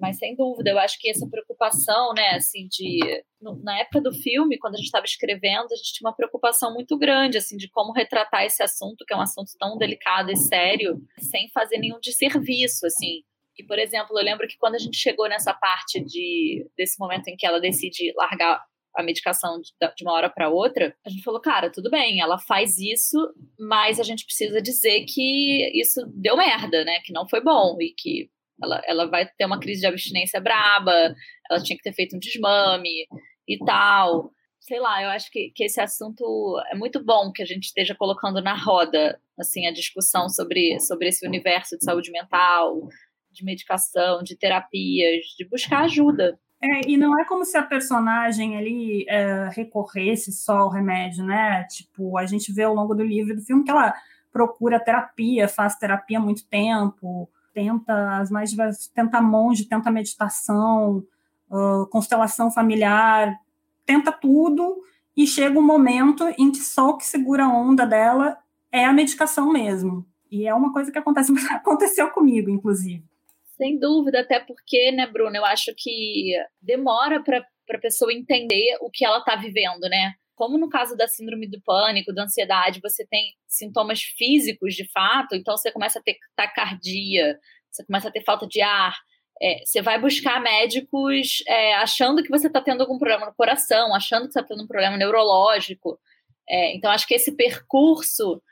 Mas sem dúvida, eu acho que essa preocupação, né, assim, de na época do filme, quando a gente estava escrevendo, a gente tinha uma preocupação muito grande, assim, de como retratar esse assunto, que é um assunto tão delicado e sério, sem fazer nenhum desserviço, assim. E, por exemplo, eu lembro que quando a gente chegou nessa parte de desse momento em que ela decide largar a medicação de, uma hora para outra, a gente falou, cara, tudo bem, ela faz isso, mas a gente precisa dizer que isso deu merda, né? Que não foi bom e que ela, ela vai ter uma crise de abstinência braba, ela tinha que ter feito um desmame e tal. Sei lá, eu acho que, que esse assunto é muito bom que a gente esteja colocando na roda, assim, a discussão sobre, sobre esse universo de saúde mental, de medicação, de terapias, de buscar ajuda. É, e não é como se a personagem ali é, recorresse só ao remédio, né? Tipo, a gente vê ao longo do livro do filme que ela procura terapia, faz terapia há muito tempo, tenta as mais diversas, tenta monge, tenta meditação, uh, constelação familiar, tenta tudo e chega um momento em que só o que segura a onda dela é a medicação mesmo. E é uma coisa que acontece, aconteceu comigo, inclusive. Sem dúvida, até porque, né, Bruna, eu acho que demora para a pessoa entender o que ela está vivendo, né? Como no caso da síndrome do pânico, da ansiedade, você tem sintomas físicos de fato, então você começa a ter taquicardia, você começa a ter falta de ar, é, você vai buscar médicos é, achando que você está tendo algum problema no coração, achando que você está tendo um problema neurológico. É, então, acho que esse percurso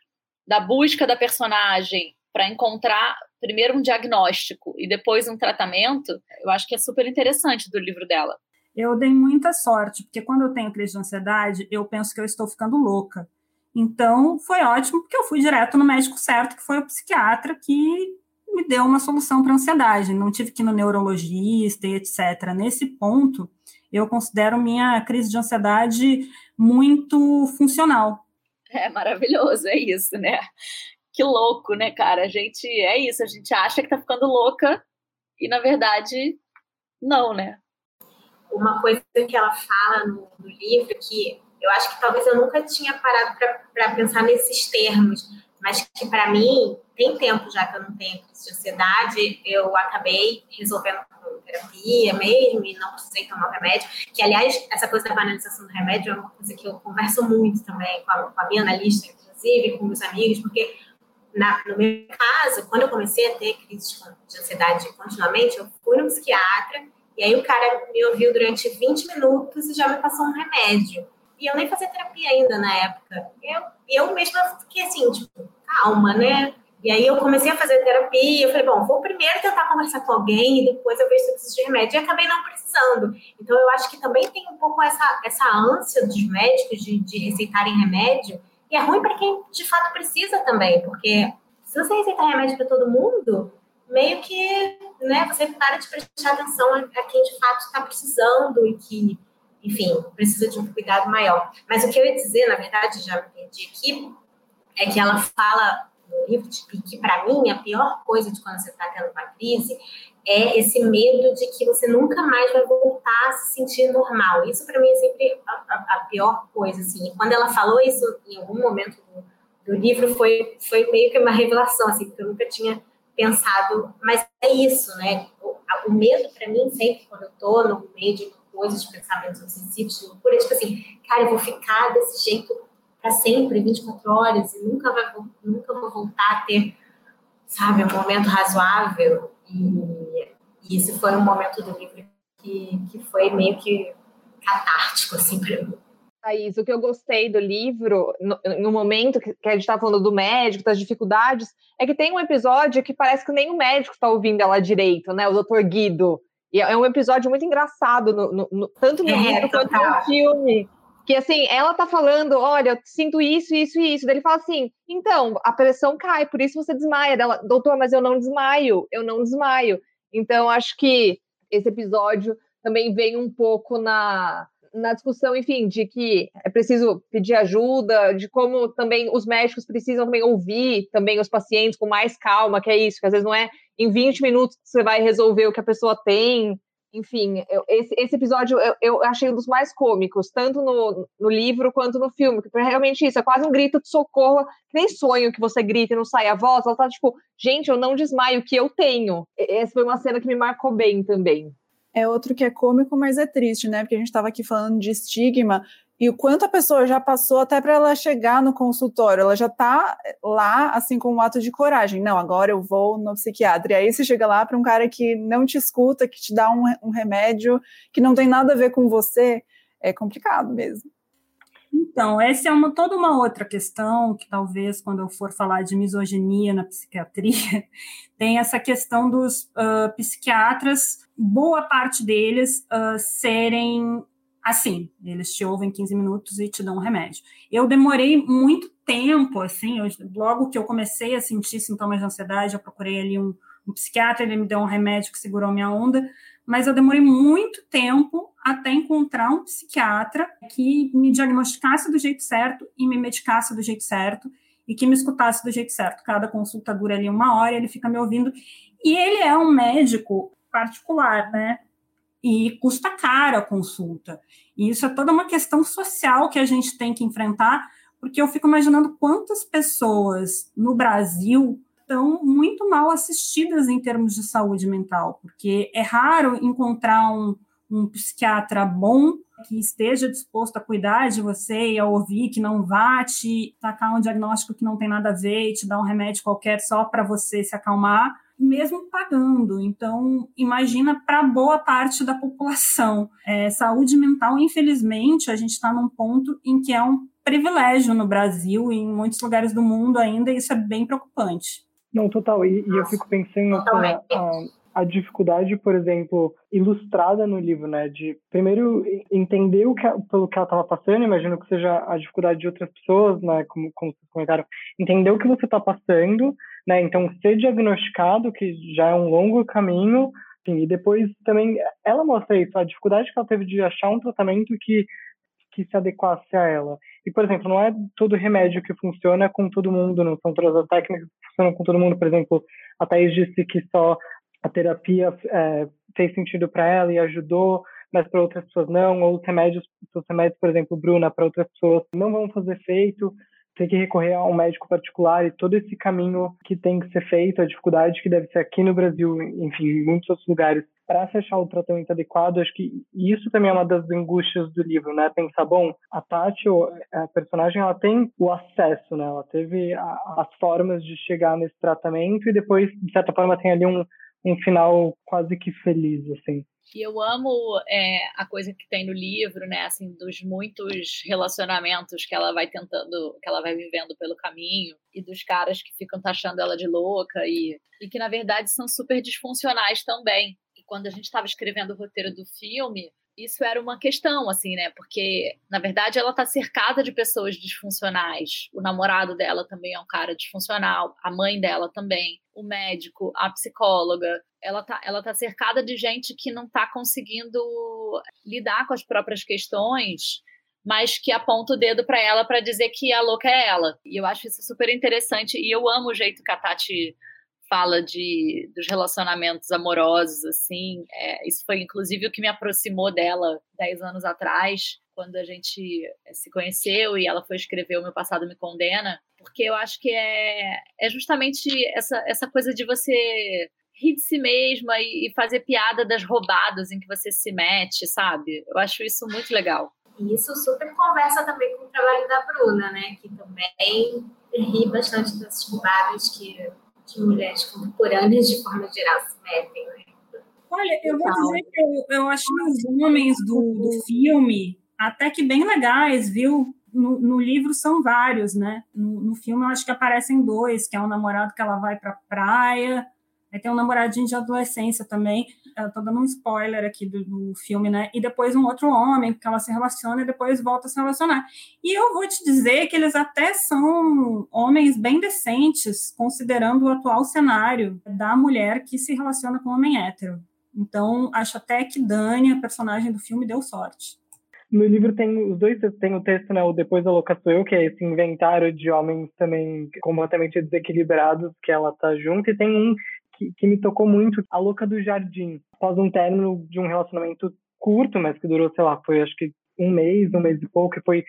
da busca da personagem para encontrar primeiro um diagnóstico e depois um tratamento, eu acho que é super interessante do livro dela eu dei muita sorte, porque quando eu tenho crise de ansiedade, eu penso que eu estou ficando louca. Então, foi ótimo, porque eu fui direto no médico certo, que foi o psiquiatra, que me deu uma solução para ansiedade. Não tive que ir no neurologista e etc. Nesse ponto, eu considero minha crise de ansiedade muito funcional. É maravilhoso, é isso, né? Que louco, né, cara? A gente é isso, a gente acha que tá ficando louca e na verdade não, né? Uma coisa que ela fala no, no livro que eu acho que talvez eu nunca tinha parado para pensar nesses termos, mas que para mim tem tempo já que eu não tenho crise de ansiedade, eu acabei resolvendo com terapia mesmo e não precisei tomar remédio. Que aliás essa coisa da banalização do remédio é uma coisa que eu converso muito também com a, com a minha analista, inclusive com meus amigos, porque na, no meu caso, quando eu comecei a ter crise de ansiedade continuamente, eu fui no psiquiatra e aí o cara me ouviu durante 20 minutos e já me passou um remédio. E eu nem fazia terapia ainda na época. Eu, eu mesma fiquei assim, tipo, calma, né? E aí eu comecei a fazer terapia, eu falei, bom, vou primeiro tentar conversar com alguém e depois eu vejo se eu preciso de remédio. E acabei não precisando. Então eu acho que também tem um pouco essa, essa ânsia dos médicos de, de receitarem remédio. E é ruim para quem de fato precisa também, porque se você receitar remédio para todo mundo, meio que né, você para de prestar atenção a, quem de fato está precisando e que, enfim, precisa de um cuidado maior. Mas o que eu ia dizer, na verdade, já me perdi aqui, é que ela fala no livro de que, para mim, a pior coisa de quando você está tendo uma crise é esse medo de que você nunca mais vai voltar a se sentir normal. Isso, para mim, é sempre a, a, a, pior coisa. Assim. E quando ela falou isso em algum momento do, do livro, foi, foi meio que uma revelação, assim, porque eu nunca tinha pensado, mas é isso, né? O, medo para mim sempre quando eu tô no meio de coisas, de pensamentos obsessivos, de loucura, é tipo assim, cara, eu vou ficar desse jeito para sempre, 24 horas, e nunca, vai, nunca vou voltar a ter, sabe, um momento razoável. E, e esse foi um momento do livro que, que foi meio que catártico, assim, para mim. Thaís, o que eu gostei do livro, no, no momento que, que a gente está falando do médico, das dificuldades, é que tem um episódio que parece que nem o médico está ouvindo ela direito, né? O doutor Guido. E é um episódio muito engraçado, no, no, tanto no é, livro quanto no filme. Que assim, ela tá falando, olha, eu sinto isso, isso e isso. Daí ele fala assim, então, a pressão cai, por isso você desmaia. Dela, doutor, mas eu não desmaio, eu não desmaio. Então, acho que esse episódio também vem um pouco na, na discussão, enfim, de que é preciso pedir ajuda, de como também os médicos precisam também ouvir também os pacientes com mais calma, que é isso, que às vezes não é em 20 minutos que você vai resolver o que a pessoa tem. Enfim, eu, esse, esse episódio eu, eu, achei um dos mais cômicos, tanto no, no livro quanto no filme, que foi realmente isso, é quase um grito de socorro, nem sonho que você grita e não sai a voz, ela tá tipo, gente, eu não desmaio, o que eu tenho. Essa foi uma cena que me marcou bem também é outro que é cômico, mas é triste, né? Porque a gente estava aqui falando de estigma e o quanto a pessoa já passou até para ela chegar no consultório, ela já está lá, assim, com um ato de coragem. Não, agora eu vou no psiquiatra. E aí você chega lá para um cara que não te escuta, que te dá um, um remédio que não tem nada a ver com você, é complicado mesmo. Então, essa é uma, toda uma outra questão que talvez quando eu for falar de misoginia na psiquiatria, tem essa questão dos uh, psiquiatras, boa parte deles uh, serem assim, eles te ouvem 15 minutos e te dão um remédio. Eu demorei muito tempo, assim, eu, logo que eu comecei a sentir sintomas de ansiedade, eu procurei ali um, um psiquiatra, ele me deu um remédio que segurou minha onda, mas eu demorei muito tempo até encontrar um psiquiatra que me diagnosticasse do jeito certo e me medicasse do jeito certo e que me escutasse do jeito certo. Cada consulta dura ali uma hora, ele fica me ouvindo. E ele é um médico particular, né? E custa caro a consulta. E isso é toda uma questão social que a gente tem que enfrentar, porque eu fico imaginando quantas pessoas no Brasil estão muito mal assistidas em termos de saúde mental, porque é raro encontrar um, um psiquiatra bom que esteja disposto a cuidar de você e a ouvir, que não vá te tacar um diagnóstico que não tem nada a ver e te dar um remédio qualquer só para você se acalmar, mesmo pagando. Então, imagina para boa parte da população. É, saúde mental, infelizmente, a gente está num ponto em que é um privilégio no Brasil e em muitos lugares do mundo ainda, e isso é bem preocupante. Não, total. E, e eu fico pensando assim, a, a, dificuldade, por exemplo, ilustrada no livro, né? De primeiro entender o que, pelo que ela estava passando, imagino que seja a dificuldade de outras pessoas, né? Como, como vocês comentaram, entender o que você está passando, né? Então, ser diagnosticado, que já é um longo caminho, assim, e depois também ela mostra isso, a dificuldade que ela teve de achar um tratamento que que se adequasse a ela. E, por exemplo, não é todo remédio que funciona com todo mundo, não são todas as técnicas que funcionam com todo mundo. Por exemplo, a Thais disse que só a terapia é, fez sentido para ela e ajudou, mas para outras pessoas não. Ou os remédios, os remédios, por exemplo, Bruna, para outras pessoas não vão fazer efeito. Tem que recorrer a um médico particular e todo esse caminho que tem que ser feito, a dificuldade que deve ser aqui no Brasil, enfim, em muitos outros lugares, para se achar o tratamento adequado, acho que isso também é uma das angústias do livro, né? Pensar, bom, a Tati, a personagem, ela tem o acesso, né? Ela teve as formas de chegar nesse tratamento e depois, de certa forma, tem ali um, um final quase que feliz, assim. E eu amo é, a coisa que tem no livro, né? Assim, dos muitos relacionamentos que ela vai tentando, que ela vai vivendo pelo caminho, e dos caras que ficam taxando ela de louca e, e que, na verdade, são super disfuncionais também quando a gente estava escrevendo o roteiro do filme, isso era uma questão, assim, né? Porque, na verdade, ela está cercada de pessoas disfuncionais. O namorado dela também é um cara disfuncional, a mãe dela também, o médico, a psicóloga. Ela está ela tá cercada de gente que não está conseguindo lidar com as próprias questões, mas que aponta o dedo para ela para dizer que a louca é ela. E eu acho isso super interessante. E eu amo o jeito que a Tati fala de, dos relacionamentos amorosos, assim. É, isso foi, inclusive, o que me aproximou dela dez anos atrás, quando a gente é, se conheceu e ela foi escrever O Meu Passado Me Condena, porque eu acho que é, é justamente essa, essa coisa de você rir de si mesma e, e fazer piada das roubadas em que você se mete, sabe? Eu acho isso muito legal. E isso super conversa também com o trabalho da Bruna, né? Que também ri bastante das cubadas que, que mulheres contemporâneas, de forma geral, se metem, né? Olha, eu vou dizer que eu, eu achei os homens do, do filme até que bem legais, viu? No, no, livro são vários, né? No, no, filme eu acho que aparecem dois, que é um namorado que ela vai pra praia, tem um namoradinho de adolescência também. Tô dando um spoiler aqui do, do, filme, né? E depois um outro homem que ela se relaciona e depois volta a se relacionar. E eu vou te dizer que eles até são homens bem decentes, considerando o atual cenário da mulher que se relaciona com um homem hétero. Então, acho até que Dani, a personagem do filme, deu sorte. No livro tem os dois, tem o texto, né, o Depois da Louca Sou Eu, que é esse inventário de homens também completamente desequilibrados que ela tá junto, e tem um que, que me tocou muito, A Louca do Jardim, após um término de um relacionamento curto, mas que durou, sei lá, foi acho que um mês, um mês e pouco, que foi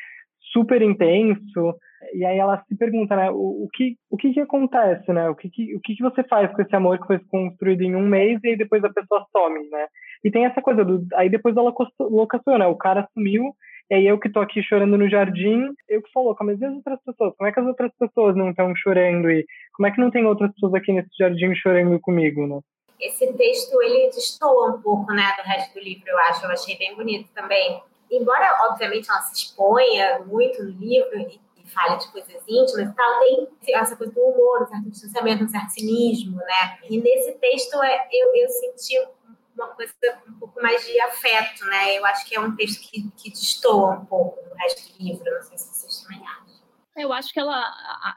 super intenso, e aí ela se pergunta, né, o, o, que, o que que acontece, né, o que que, o que que você faz com esse amor que foi construído em um mês e aí depois a pessoa some, né? E tem essa coisa do, aí depois ela locação, né, o cara sumiu, aí eu que tô aqui chorando no jardim, eu que sou louca, mas e as outras pessoas? Como é que as outras pessoas não estão chorando e como é que não tem outras pessoas aqui nesse jardim chorando comigo, né? Esse texto, ele destoa um pouco, né, do resto do livro, eu acho, eu achei bem bonito também. Embora, obviamente, ela se exponha muito no livro e fale de coisas íntimas e tal, tem essa coisa do humor, um certo distanciamento, um certo cinismo, né? E nesse texto é, eu, eu senti uma coisa um pouco mais de afeto, né? Eu acho que é um texto que, que destoa um pouco do resto do livro, não sei se vocês também acham. Eu acho que ela,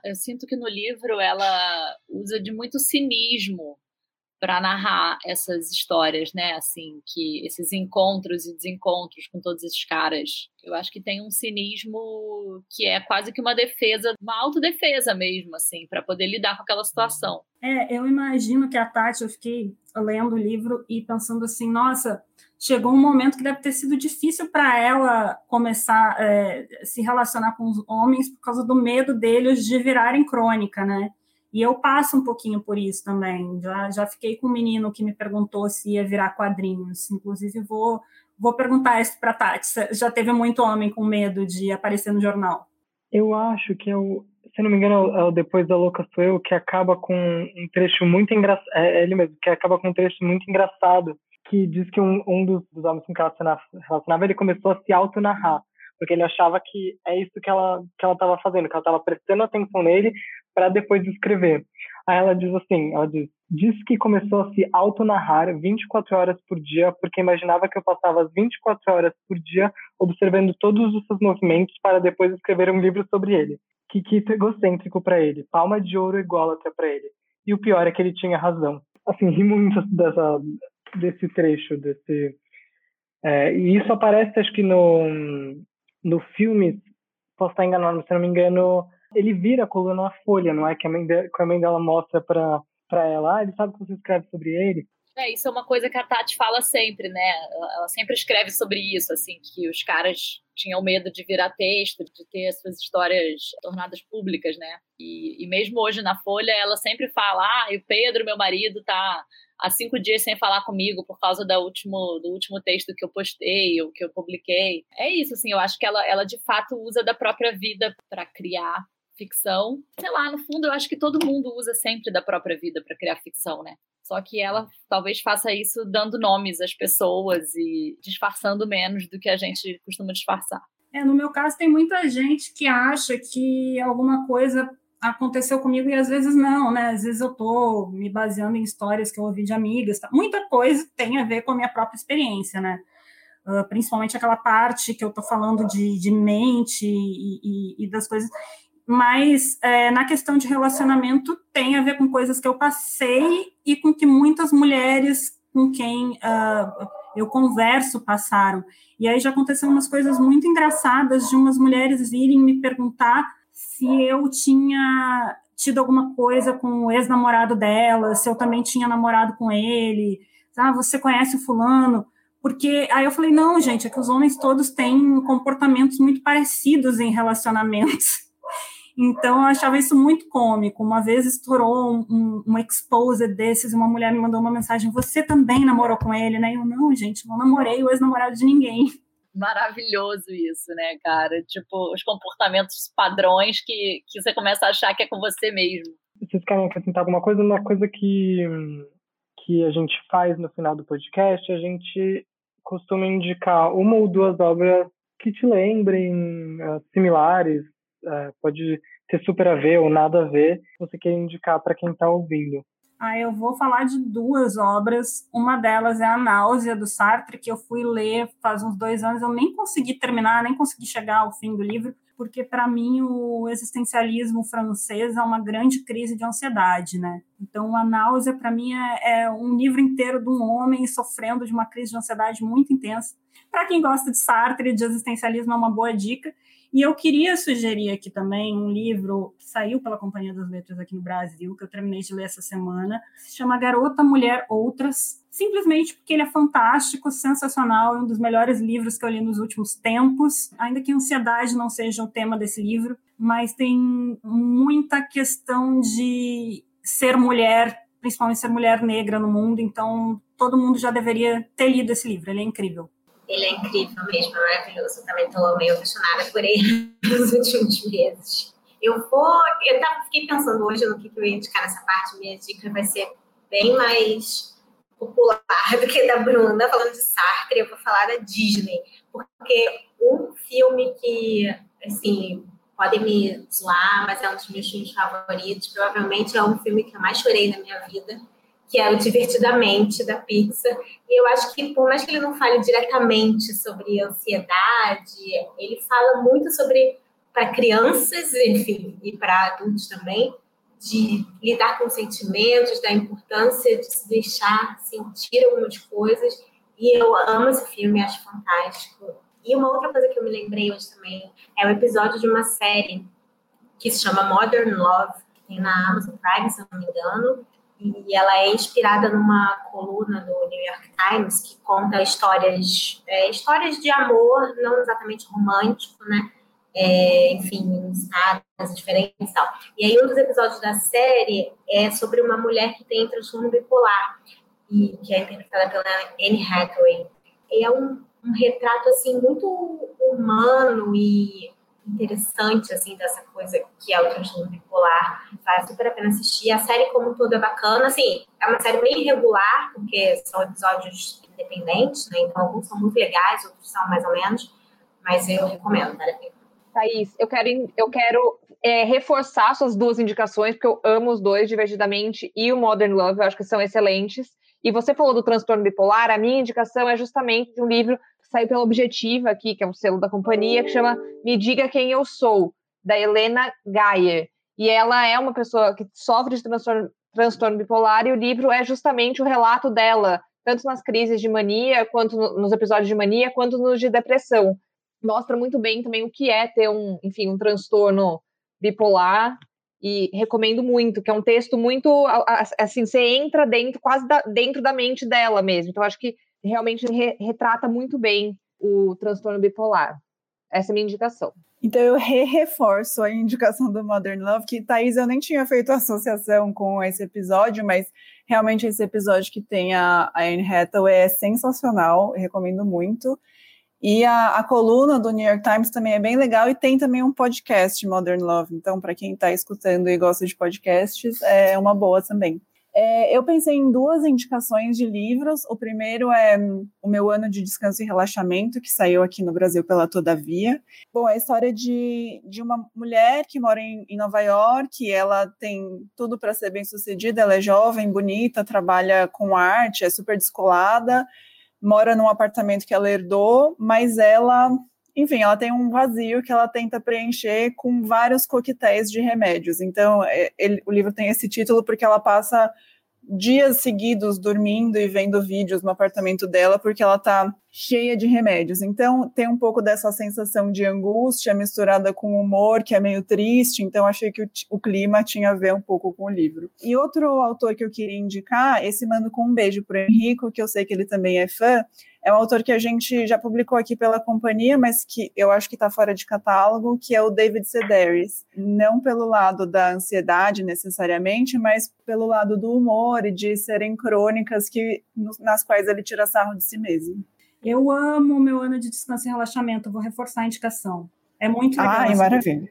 eu sinto que no livro ela usa de muito cinismo para narrar essas histórias, né? Assim, que esses encontros e desencontros com todos esses caras. Eu acho que tem um cinismo que é quase que uma defesa, uma autodefesa mesmo, assim, para poder lidar com aquela situação. É, eu imagino que a Tati, eu fiquei lendo o livro e pensando assim, nossa, chegou um momento que deve ter sido difícil para ela começar a é, se relacionar com os homens por causa do medo deles de virarem crônica, né? E eu passo um pouquinho por isso também. Já, já fiquei com um menino que me perguntou se ia virar quadrinhos. Inclusive, vou, vou perguntar isso para a Tati. Já teve muito homem com medo de aparecer no jornal? Eu acho que é o, se não me engano, é o Depois da Louca Sou Eu, que acaba com um trecho muito engraçado. É, é ele mesmo, que acaba com um trecho muito engraçado, que diz que um, um dos, dos homens com que se relacionava, ele começou a se auto-narrar porque ele achava que é isso que ela que ela estava fazendo, que ela estava prestando atenção nele para depois escrever. Aí ela diz assim, ela diz, diz que começou a se auto-narrar 24 horas por dia porque imaginava que eu passava as 24 horas por dia observando todos os seus movimentos para depois escrever um livro sobre ele. Que quito egocêntrico para ele, palma de ouro ególatra para ele. E o pior é que ele tinha razão. Assim, ri muito dessa, desse trecho, desse... É, e isso aparece, acho que no, no filme, posso estar enganado, se não me engano, ele vira a coluna na folha, não é? Que a mãe, que a mãe dela mostra para ela, ah, ele sabe que você escreve sobre ele. É, isso é uma coisa que a Tati fala sempre, né? Ela sempre escreve sobre isso, assim, que os caras tinham medo de virar texto, de ter as suas histórias tornadas públicas, né? E, e mesmo hoje na Folha, ela sempre fala, ah, o Pedro, meu marido, tá há cinco dias sem falar comigo por causa do último, do último texto que eu postei ou que eu publiquei. É isso, assim, eu acho que ela, ela de fato usa da própria vida para criar ficção. Sei lá, no fundo, eu acho que todo mundo usa sempre da própria vida para criar ficção, né? Só que ela talvez faça isso dando nomes às pessoas e disfarçando menos do que a gente costuma disfarçar. É, no meu caso, tem muita gente que acha que alguma coisa aconteceu comigo e às vezes não, né? Às vezes eu tô me baseando em histórias que eu ouvi de amigas. Tá? Muita coisa tem a ver com a minha própria experiência, né? Uh, principalmente aquela parte que eu tô falando de, de mente e, e, e das coisas. Mas é, na questão de relacionamento tem a ver com coisas que eu passei e com que muitas mulheres com quem uh, eu converso passaram. E aí já aconteceram umas coisas muito engraçadas de umas mulheres virem me perguntar se eu tinha tido alguma coisa com o ex-namorado dela, se eu também tinha namorado com ele, ah, você conhece o fulano? Porque aí eu falei, não, gente, é que os homens todos têm comportamentos muito parecidos em relacionamentos. Então eu achava isso muito cômico. Uma vez estourou um, um, um expose desses, uma mulher me mandou uma mensagem: Você também namorou com ele, né? Eu, não, gente, não namorei o ex-namorado de ninguém. maravilhoso isso, né, cara? Tipo, os comportamentos padrões que, que você começa a achar que é com você mesmo. Vocês querem acrescentar alguma coisa? Uma coisa que, que a gente faz no final do podcast, a gente costuma indicar uma ou duas obras que te lembrem uh, similares, uh, pode ter super a ver ou nada a ver, você quer indicar para quem está ouvindo. Ah, eu vou falar de duas obras. Uma delas é A Náusea, do Sartre, que eu fui ler faz uns dois anos. Eu nem consegui terminar, nem consegui chegar ao fim do livro, porque para mim o existencialismo francês é uma grande crise de ansiedade, né? Então, A Náusea, para mim, é, é um livro inteiro de um homem sofrendo de uma crise de ansiedade muito intensa. Para quem gosta de Sartre e de existencialismo, é uma boa dica. E eu queria sugerir aqui também um livro que saiu pela Companhia das Letras aqui no Brasil, que eu terminei de ler essa semana, se chama Garota, Mulher, Outras, simplesmente porque ele é fantástico, sensacional, é um dos melhores livros que eu li nos últimos tempos, ainda que ansiedade não seja o tema desse livro, mas tem muita questão de ser mulher, principalmente ser mulher negra no mundo, então todo mundo já deveria ter lido esse livro, ele é incrível. Ele é incrível mesmo, é maravilhoso. Eu também estou meio apaixonada por ele nos últimos meses. Eu vou. Eu tava, fiquei pensando hoje no que, que eu ia indicar nessa parte. Minha dica vai ser bem mais popular do que da Bruna, falando de Sartre. Eu vou falar da Disney. Porque um filme que, assim, podem me zoar, mas é um dos meus filmes favoritos. Provavelmente é um filme que eu mais chorei na minha vida que é o Divertidamente da Pixar. E eu acho que, por mais que ele não fale diretamente sobre ansiedade, ele fala muito sobre, para crianças, enfim, e para adultos também, de lidar com sentimentos, da importância de se deixar sentir algumas coisas. E eu amo esse filme, acho fantástico. E uma outra coisa que eu me lembrei hoje também é o um episódio de uma série que se chama Modern Love, que tem na Amazon Prime, se eu não me engano, e ela é inspirada numa coluna do New York Times que conta histórias, é, histórias de amor, não exatamente romântico, né? É, enfim, estados diferentes e tal. E aí um dos episódios da série é sobre uma mulher que tem transtorno bipolar, e que é interpretada pela Anne Hathaway. E é um, um retrato, assim, muito humano e interessante, assim, dessa coisa que é o transtorno bipolar. Vale super a pena assistir. A série como um todo é bacana, assim, é uma série bem irregular, porque são episódios independentes, né? Então, alguns são muito legais, outros são mais ou menos, mas eu recomendo, vale a pena. Thaís, eu quero, eu quero é, reforçar suas duas indicações, porque eu amo os dois, Divertidamente e o Modern Love, eu acho que são excelentes. E você falou do transtorno bipolar, a minha indicação é justamente de um livro saiu pela Objetiva aqui, que é o selo da companhia, que chama Me Diga Quem Eu Sou, da Helena Geyer. E ela é uma pessoa que sofre de transtorno, transtorno bipolar, e o livro é justamente o relato dela, tanto nas crises de mania, quanto no, nos episódios de mania, quanto nos de depressão. Mostra muito bem também o que é ter um, enfim, um transtorno bipolar e recomendo muito, que é um texto muito assim, você entra dentro, quase da, dentro da mente dela mesmo. Então acho que realmente re retrata muito bem o transtorno bipolar. Essa é a minha indicação. Então eu re reforço a indicação do Modern Love, que Thaís, eu nem tinha feito associação com esse episódio, mas realmente esse episódio que tem a, a Anne Hathaway é sensacional, recomendo muito. E a, a, coluna do New York Times também é bem legal e tem também um podcast Modern Love. Então, para quem está escutando e gosta de podcasts, é uma boa também. É, eu pensei em duas indicações de livros. O primeiro é O Meu Ano de Descanso e Relaxamento, que saiu aqui no Brasil pela Todavia. Bom, é a história de, de uma mulher que mora em, em Nova York, ela tem tudo para ser bem sucedida, ela é jovem, bonita, trabalha com arte, é super descolada, mora num apartamento que ela herdou, mas ela enfim, ela tem um vazio que ela tenta preencher com vários coquetéis de remédios. Então, é, ele, o livro tem esse título porque ela passa dias seguidos dormindo e vendo vídeos no apartamento dela porque ela tá cheia de remédios. Então tem um pouco dessa sensação de angústia misturada com humor que é meio triste. Então achei que o, o, clima tinha a ver um pouco com o livro. E outro autor que eu queria indicar, esse mando com um beijo pro Henrico, que eu sei que ele também é fã, é um autor que a gente já publicou aqui pela companhia, mas que eu acho que está fora de catálogo, que é o David Sedaris. Não pelo lado da ansiedade necessariamente, mas pelo lado do humor e de serem crônicas que, nas quais ele tira sarro de si mesmo. Eu amo o meu ano de descanso e relaxamento, vou reforçar a indicação. É muito legal. Ai, maravilha.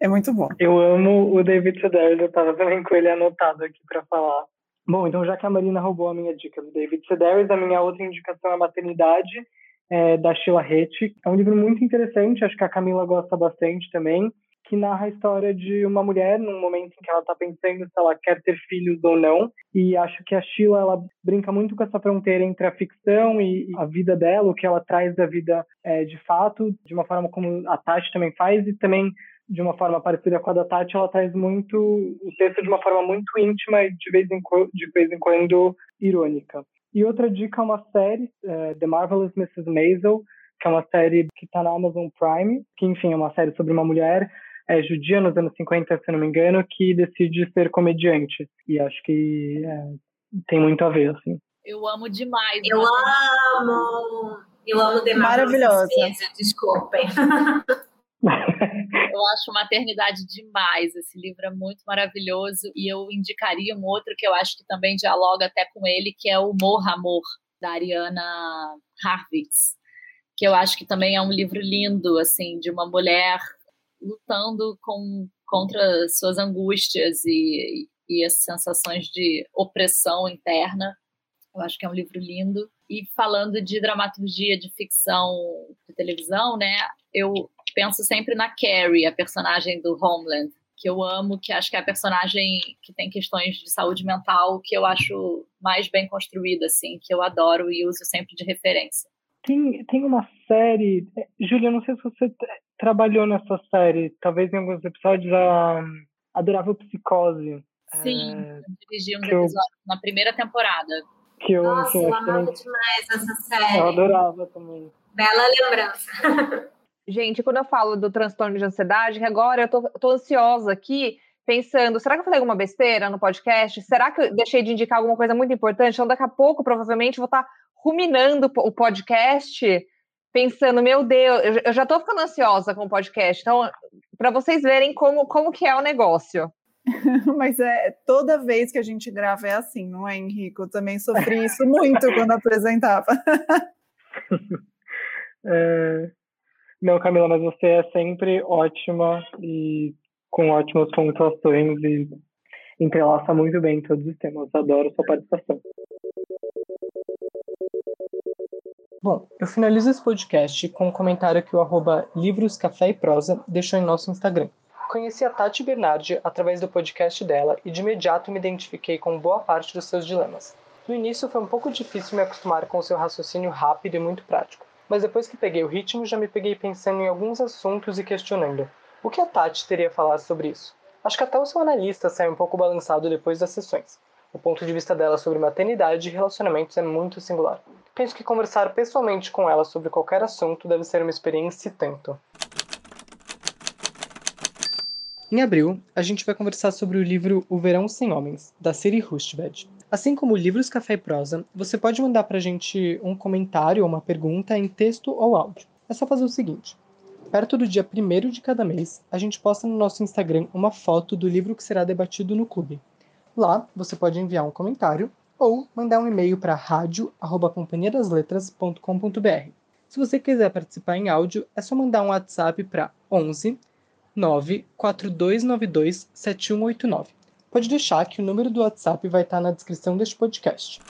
É muito bom. Eu amo o David Sedaris, eu tava também com ele anotado aqui para falar. Bom, então já que a Marina roubou a minha dica do David Sedaris, a minha outra indicação é a Maternidade, é, da Sheila Hett. É um livro muito interessante, acho que a Camila gosta bastante também, que narra a história de uma mulher num momento em que ela está pensando se ela quer ter filhos ou não. E acho que a Sheila ela brinca muito com essa fronteira entre a ficção e a vida dela, o que ela traz da vida é, de fato, de uma forma como a Tati também faz, e também de uma forma parecida com a da Tati, ela traz muito o texto de uma forma muito íntima e de vez em, de vez em quando irônica. E outra dica é uma série, é, The Marvelous Mrs. Maisel, que é uma série que está na Amazon Prime, que enfim é uma série sobre uma mulher é, judia nos anos 50, se não me engano, que decide ser comediante. E acho que é, tem muito a ver, assim. Eu amo demais. Eu amo! Eu amo The Maravilhosa. Desculpem. eu acho maternidade demais. Esse livro é muito maravilhoso e eu indicaria um outro que eu acho que também dialoga até com ele, que é o Morra Amor, da Ariana Harvitz, que eu acho que também é um livro lindo, assim, de uma mulher lutando com, contra suas angústias e, e as sensações de opressão interna. Eu acho que é um livro lindo. E falando de dramaturgia de ficção de televisão, né? Eu penso sempre na Carrie, a personagem do Homeland, que eu amo, que acho que é a personagem que tem questões de saúde mental que eu acho mais bem construída, assim, que eu adoro e uso sempre de referência. Tem, tem uma série, Júlia, não sei se você trabalhou nessa série, talvez em alguns episódios, a Adorável Psicose. Sim, é, dirigi uns episódios eu, na primeira temporada. Que eu, Nossa, que eu, eu amava demais essa série. Eu adorava também. Bela lembrança. Gente, quando eu falo do transtorno de ansiedade, que agora eu tô, tô ansiosa aqui, pensando, será que eu falei alguma besteira no podcast? Será que eu deixei de indicar alguma coisa muito importante? Então, daqui a pouco, provavelmente, vou estar tá ruminando o podcast, pensando, meu Deus, eu já estou ficando ansiosa com o podcast. Então, para vocês verem como, como que é o negócio. Mas é toda vez que a gente grava é assim, não é, Henrique? Eu também sofri isso muito quando apresentava. é... Não, Camila, mas você é sempre ótima e com ótimas pontuações e entrelaça muito bem todos os temas. Adoro sua participação. Bom, eu finalizo esse podcast com um comentário que o arroba Livros Café e Prosa deixou em nosso Instagram. Conheci a Tati Bernardi através do podcast dela e de imediato me identifiquei com boa parte dos seus dilemas. No início foi um pouco difícil me acostumar com o seu raciocínio rápido e muito prático, mas depois que peguei o ritmo já me peguei pensando em alguns assuntos e questionando o que a Tati teria a falar sobre isso. Acho que até o seu analista saiu um pouco balançado depois das sessões. O ponto de vista dela sobre maternidade e relacionamentos é muito singular. Penso que conversar pessoalmente com ela sobre qualquer assunto deve ser uma experiência e tanto. Em abril, a gente vai conversar sobre o livro O Verão Sem Homens, da Siri Hustvedt. Assim como livros Café e Prosa, você pode mandar pra gente um comentário ou uma pergunta em texto ou áudio. É só fazer o seguinte: perto do dia 1 de cada mês, a gente posta no nosso Instagram uma foto do livro que será debatido no clube. Lá, você pode enviar um comentário ou mandar um e-mail para radio@companhiadasletras.com.br. Se você quiser participar em áudio, é só mandar um WhatsApp para 11 94292 7189. Pode deixar que o número do WhatsApp vai estar na descrição deste podcast.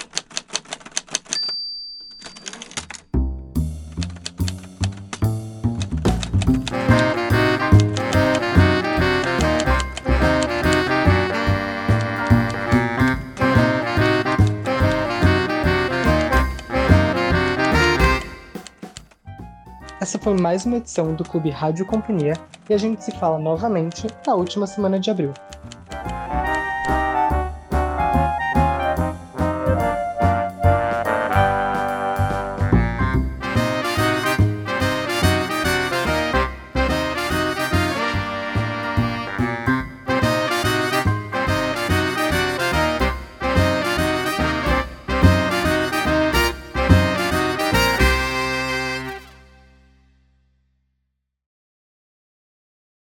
Foi mais uma edição do Clube Rádio Companhia e a gente se fala novamente na última semana de abril.